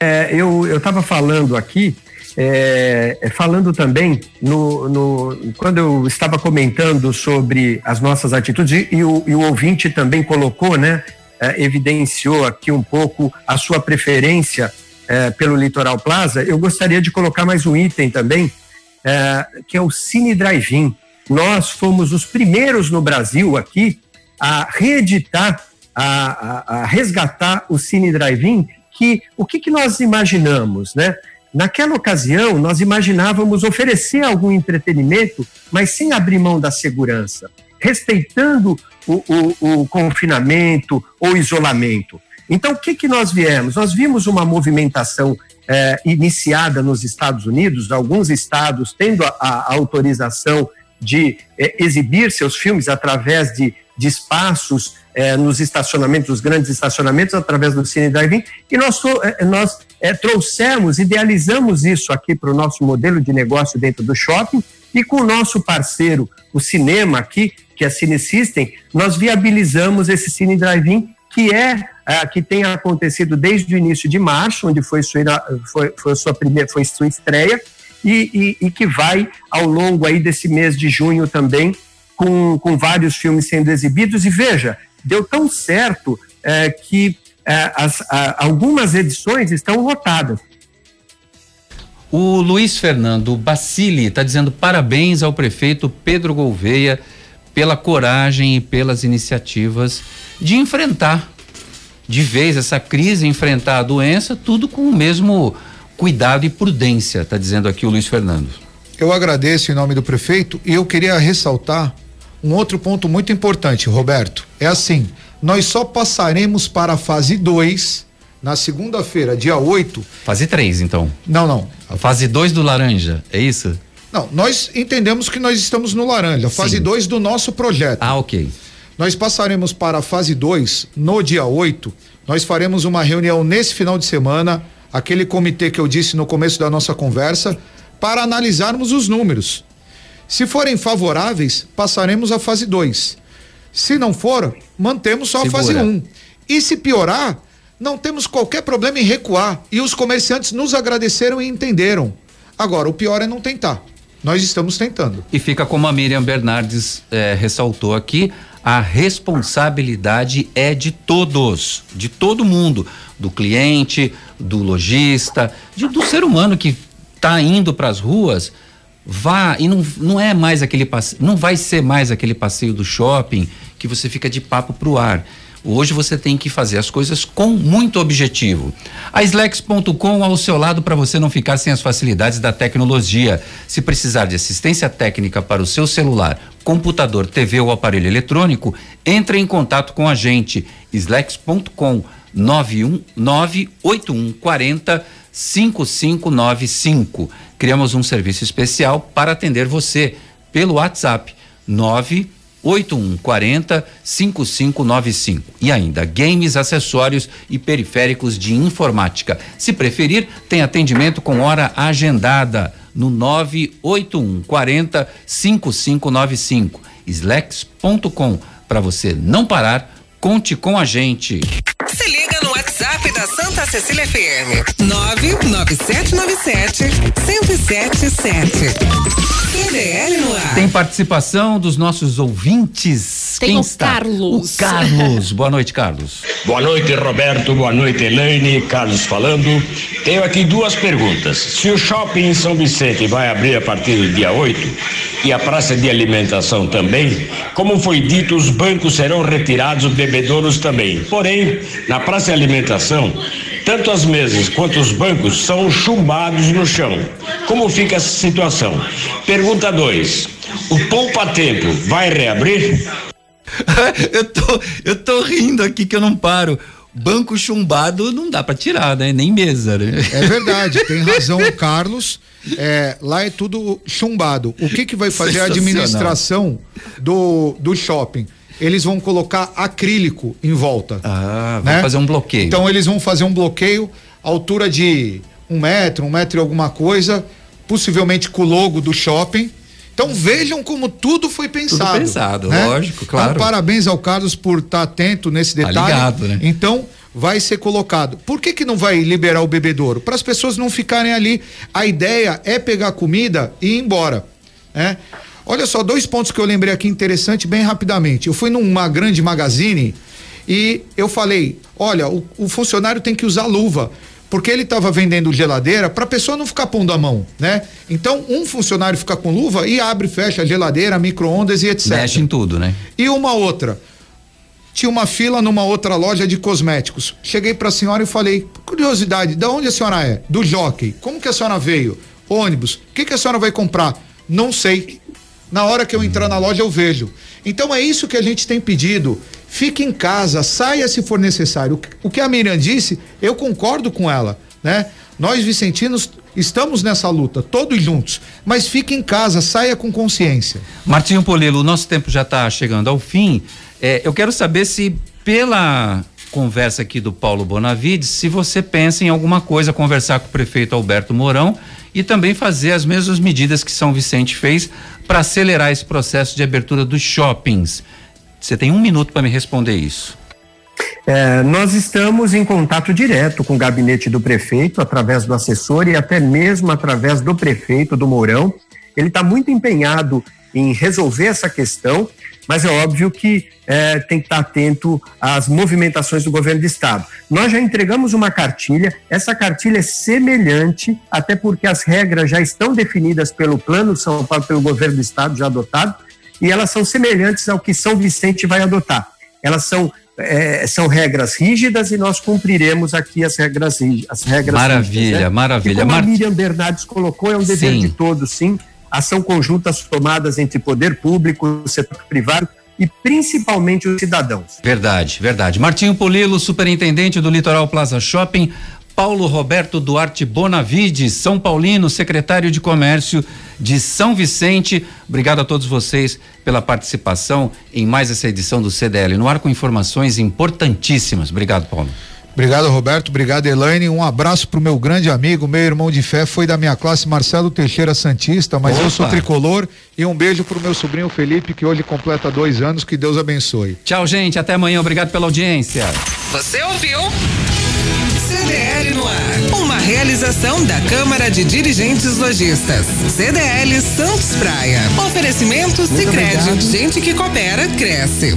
É, eu estava falando aqui, é, é, falando também no, no, quando eu estava comentando sobre as nossas atitudes e, e, o, e o, ouvinte também colocou, né, é, evidenciou aqui um pouco a sua preferência é, pelo Litoral Plaza, eu gostaria de colocar mais um item também, é, que é o Cine Drive-In. Nós fomos os primeiros no Brasil aqui a reeditar, a, a, a resgatar o Cine Drive-In, que o que, que nós imaginamos, né? Naquela ocasião, nós imaginávamos oferecer algum entretenimento, mas sem abrir mão da segurança, respeitando o, o, o confinamento ou isolamento. Então, o que, que nós viemos? Nós vimos uma movimentação eh, iniciada nos Estados Unidos, alguns estados tendo a, a autorização de eh, exibir seus filmes através de, de espaços eh, nos estacionamentos, os grandes estacionamentos, através do Cine Drive-In, e nós, nós trouxemos, idealizamos isso aqui para o nosso modelo de negócio dentro do shopping, e com o nosso parceiro, o cinema aqui, que é a Cine System, nós viabilizamos esse Cine Drive-In, que é é, que tem acontecido desde o início de março, onde foi sua, foi, foi sua primeira, foi sua estreia, e, e, e, que vai ao longo aí desse mês de junho também, com, com vários filmes sendo exibidos. E veja, deu tão certo é, que é, as, algumas edições estão lotadas. O Luiz Fernando Bacili está dizendo parabéns ao prefeito Pedro Gouveia pela coragem e pelas iniciativas de enfrentar de vez essa crise, enfrentar a doença, tudo com o mesmo cuidado e prudência, está dizendo aqui o Luiz Fernando. Eu agradeço em nome do prefeito e eu queria ressaltar um outro ponto muito importante, Roberto. É assim, nós só passaremos para a fase 2 na segunda-feira, dia 8. Fase 3, então. Não, não. A fase 2 do laranja, é isso? Não, nós entendemos que nós estamos no laranja, fase 2 do nosso projeto. Ah, ok. Nós passaremos para a fase 2 no dia 8. Nós faremos uma reunião nesse final de semana, aquele comitê que eu disse no começo da nossa conversa, para analisarmos os números. Se forem favoráveis, passaremos a fase 2. Se não for, mantemos só Segura. a fase 1. Um. E se piorar, não temos qualquer problema em recuar. E os comerciantes nos agradeceram e entenderam. Agora, o pior é não tentar. Nós estamos tentando. E fica como a Miriam Bernardes eh, ressaltou aqui, a responsabilidade é de todos, de todo mundo, do cliente, do lojista, do ser humano que está indo para as ruas. Vá e não, não é mais aquele passeio, não vai ser mais aquele passeio do shopping que você fica de papo pro ar. Hoje você tem que fazer as coisas com muito objetivo. A Slex.com ao seu lado para você não ficar sem as facilidades da tecnologia. Se precisar de assistência técnica para o seu celular, computador, TV ou aparelho eletrônico, entre em contato com a gente. Slex.com 9198140 5595. Criamos um serviço especial para atender você pelo WhatsApp 9 8140 5595. E ainda games, acessórios e periféricos de informática. Se preferir, tem atendimento com hora agendada no 98140 5595. Slex.com. Para você não parar, conte com a gente. Se liga no WhatsApp da Santa Cecília FM. 99797 1077. CDL no ar. Tem participação dos nossos ouvintes. Tem Quem o está? Carlos. O Carlos. Boa noite, Carlos. Boa noite, Roberto. Boa noite, Elaine. Carlos falando. Tenho aqui duas perguntas. Se o shopping em São Vicente vai abrir a partir do dia 8 e a praça de alimentação também, como foi dito, os bancos serão retirados, os bebedouros também. Porém, na praça de alimentação, tanto as mesas quanto os bancos são chumbados no chão. Como fica essa situação? Pergunta 2. O Poupa Tempo vai reabrir? eu, tô, eu tô rindo aqui que eu não paro. banco chumbado não dá para tirar, né? Nem mesa, né? É verdade, tem razão o Carlos. É, lá é tudo chumbado. O que que vai fazer a administração do, do shopping? Eles vão colocar acrílico em volta. Ah, vai fazer um bloqueio. Então eles vão fazer um bloqueio, altura de um metro, um metro e alguma coisa, possivelmente com o logo do shopping. Então vejam como tudo foi pensado. Tudo pensado, né? lógico, claro. Então, parabéns ao Carlos por estar atento nesse Tá detalhe. ligado, né? Então vai ser colocado. Por que que não vai liberar o bebedouro? Para as pessoas não ficarem ali. A ideia é pegar comida e ir embora, né? Olha só, dois pontos que eu lembrei aqui interessante bem rapidamente. Eu fui numa grande magazine e eu falei: olha, o, o funcionário tem que usar luva. Porque ele estava vendendo geladeira para a pessoa não ficar pondo a mão, né? Então, um funcionário fica com luva e abre e fecha a geladeira, micro-ondas e etc. Mexe em tudo, né? E uma outra. Tinha uma fila numa outra loja de cosméticos. Cheguei para a senhora e falei: curiosidade, da onde a senhora é? Do jockey. Como que a senhora veio? Ônibus. O que, que a senhora vai comprar? Não sei. Na hora que eu entrar na loja eu vejo. Então é isso que a gente tem pedido. Fique em casa, saia se for necessário. O que- a Miriam disse, eu concordo com ela, né? Nós vicentinos estamos nessa luta, todos juntos. Mas fique em casa, saia com consciência. Martinho Polilo, o nosso tempo já está chegando ao fim. É, eu quero saber se, pela conversa aqui do Paulo Bonavides, se você pensa em alguma coisa, conversar com o prefeito Alberto Mourão e também fazer as mesmas medidas que São Vicente fez para acelerar esse processo de abertura dos shoppings. Você tem um minuto para me responder isso. É, nós estamos em contato direto com o gabinete do prefeito, através do assessor e até mesmo através do prefeito do Mourão. Ele está muito empenhado em resolver essa questão, mas é óbvio que é, tem que estar atento às movimentações do governo do estado. Nós já entregamos uma cartilha, essa cartilha é semelhante, até porque as regras já estão definidas pelo Plano São Paulo, pelo governo do estado já adotado, e elas são semelhantes ao que São Vicente vai adotar. Elas são é, são regras rígidas e nós cumpriremos aqui as regras rígidas. As regras Maravilha, rígidas, né? maravilha. E como a Mar- Miriam Bernardes colocou, é um dever Sim. de todos, sim. Ação conjuntas tomadas entre poder público, setor privado e principalmente os cidadãos. Verdade, verdade. Martinho Polilo, superintendente do Litoral Plaza Shopping. Paulo Roberto Duarte Bonavides, São Paulino, secretário de Comércio de São Vicente. Obrigado a todos vocês pela participação em mais essa edição do CDL no ar com informações importantíssimas. Obrigado, Paulo. Obrigado, Roberto. Obrigado, Elaine. Um abraço pro meu grande amigo, meu irmão de fé, foi da minha classe, Marcelo Teixeira Santista, mas eu Opa. sou tricolor. E um beijo pro meu sobrinho Felipe, que hoje completa dois anos. Que Deus abençoe. Tchau, gente. Até amanhã. Obrigado pela audiência. Você ouviu? CDL no ar. Uma realização da Câmara de Dirigentes Lojistas. CDL Santos Praia. Oferecimento Sicredi. Gente que coopera, cresce.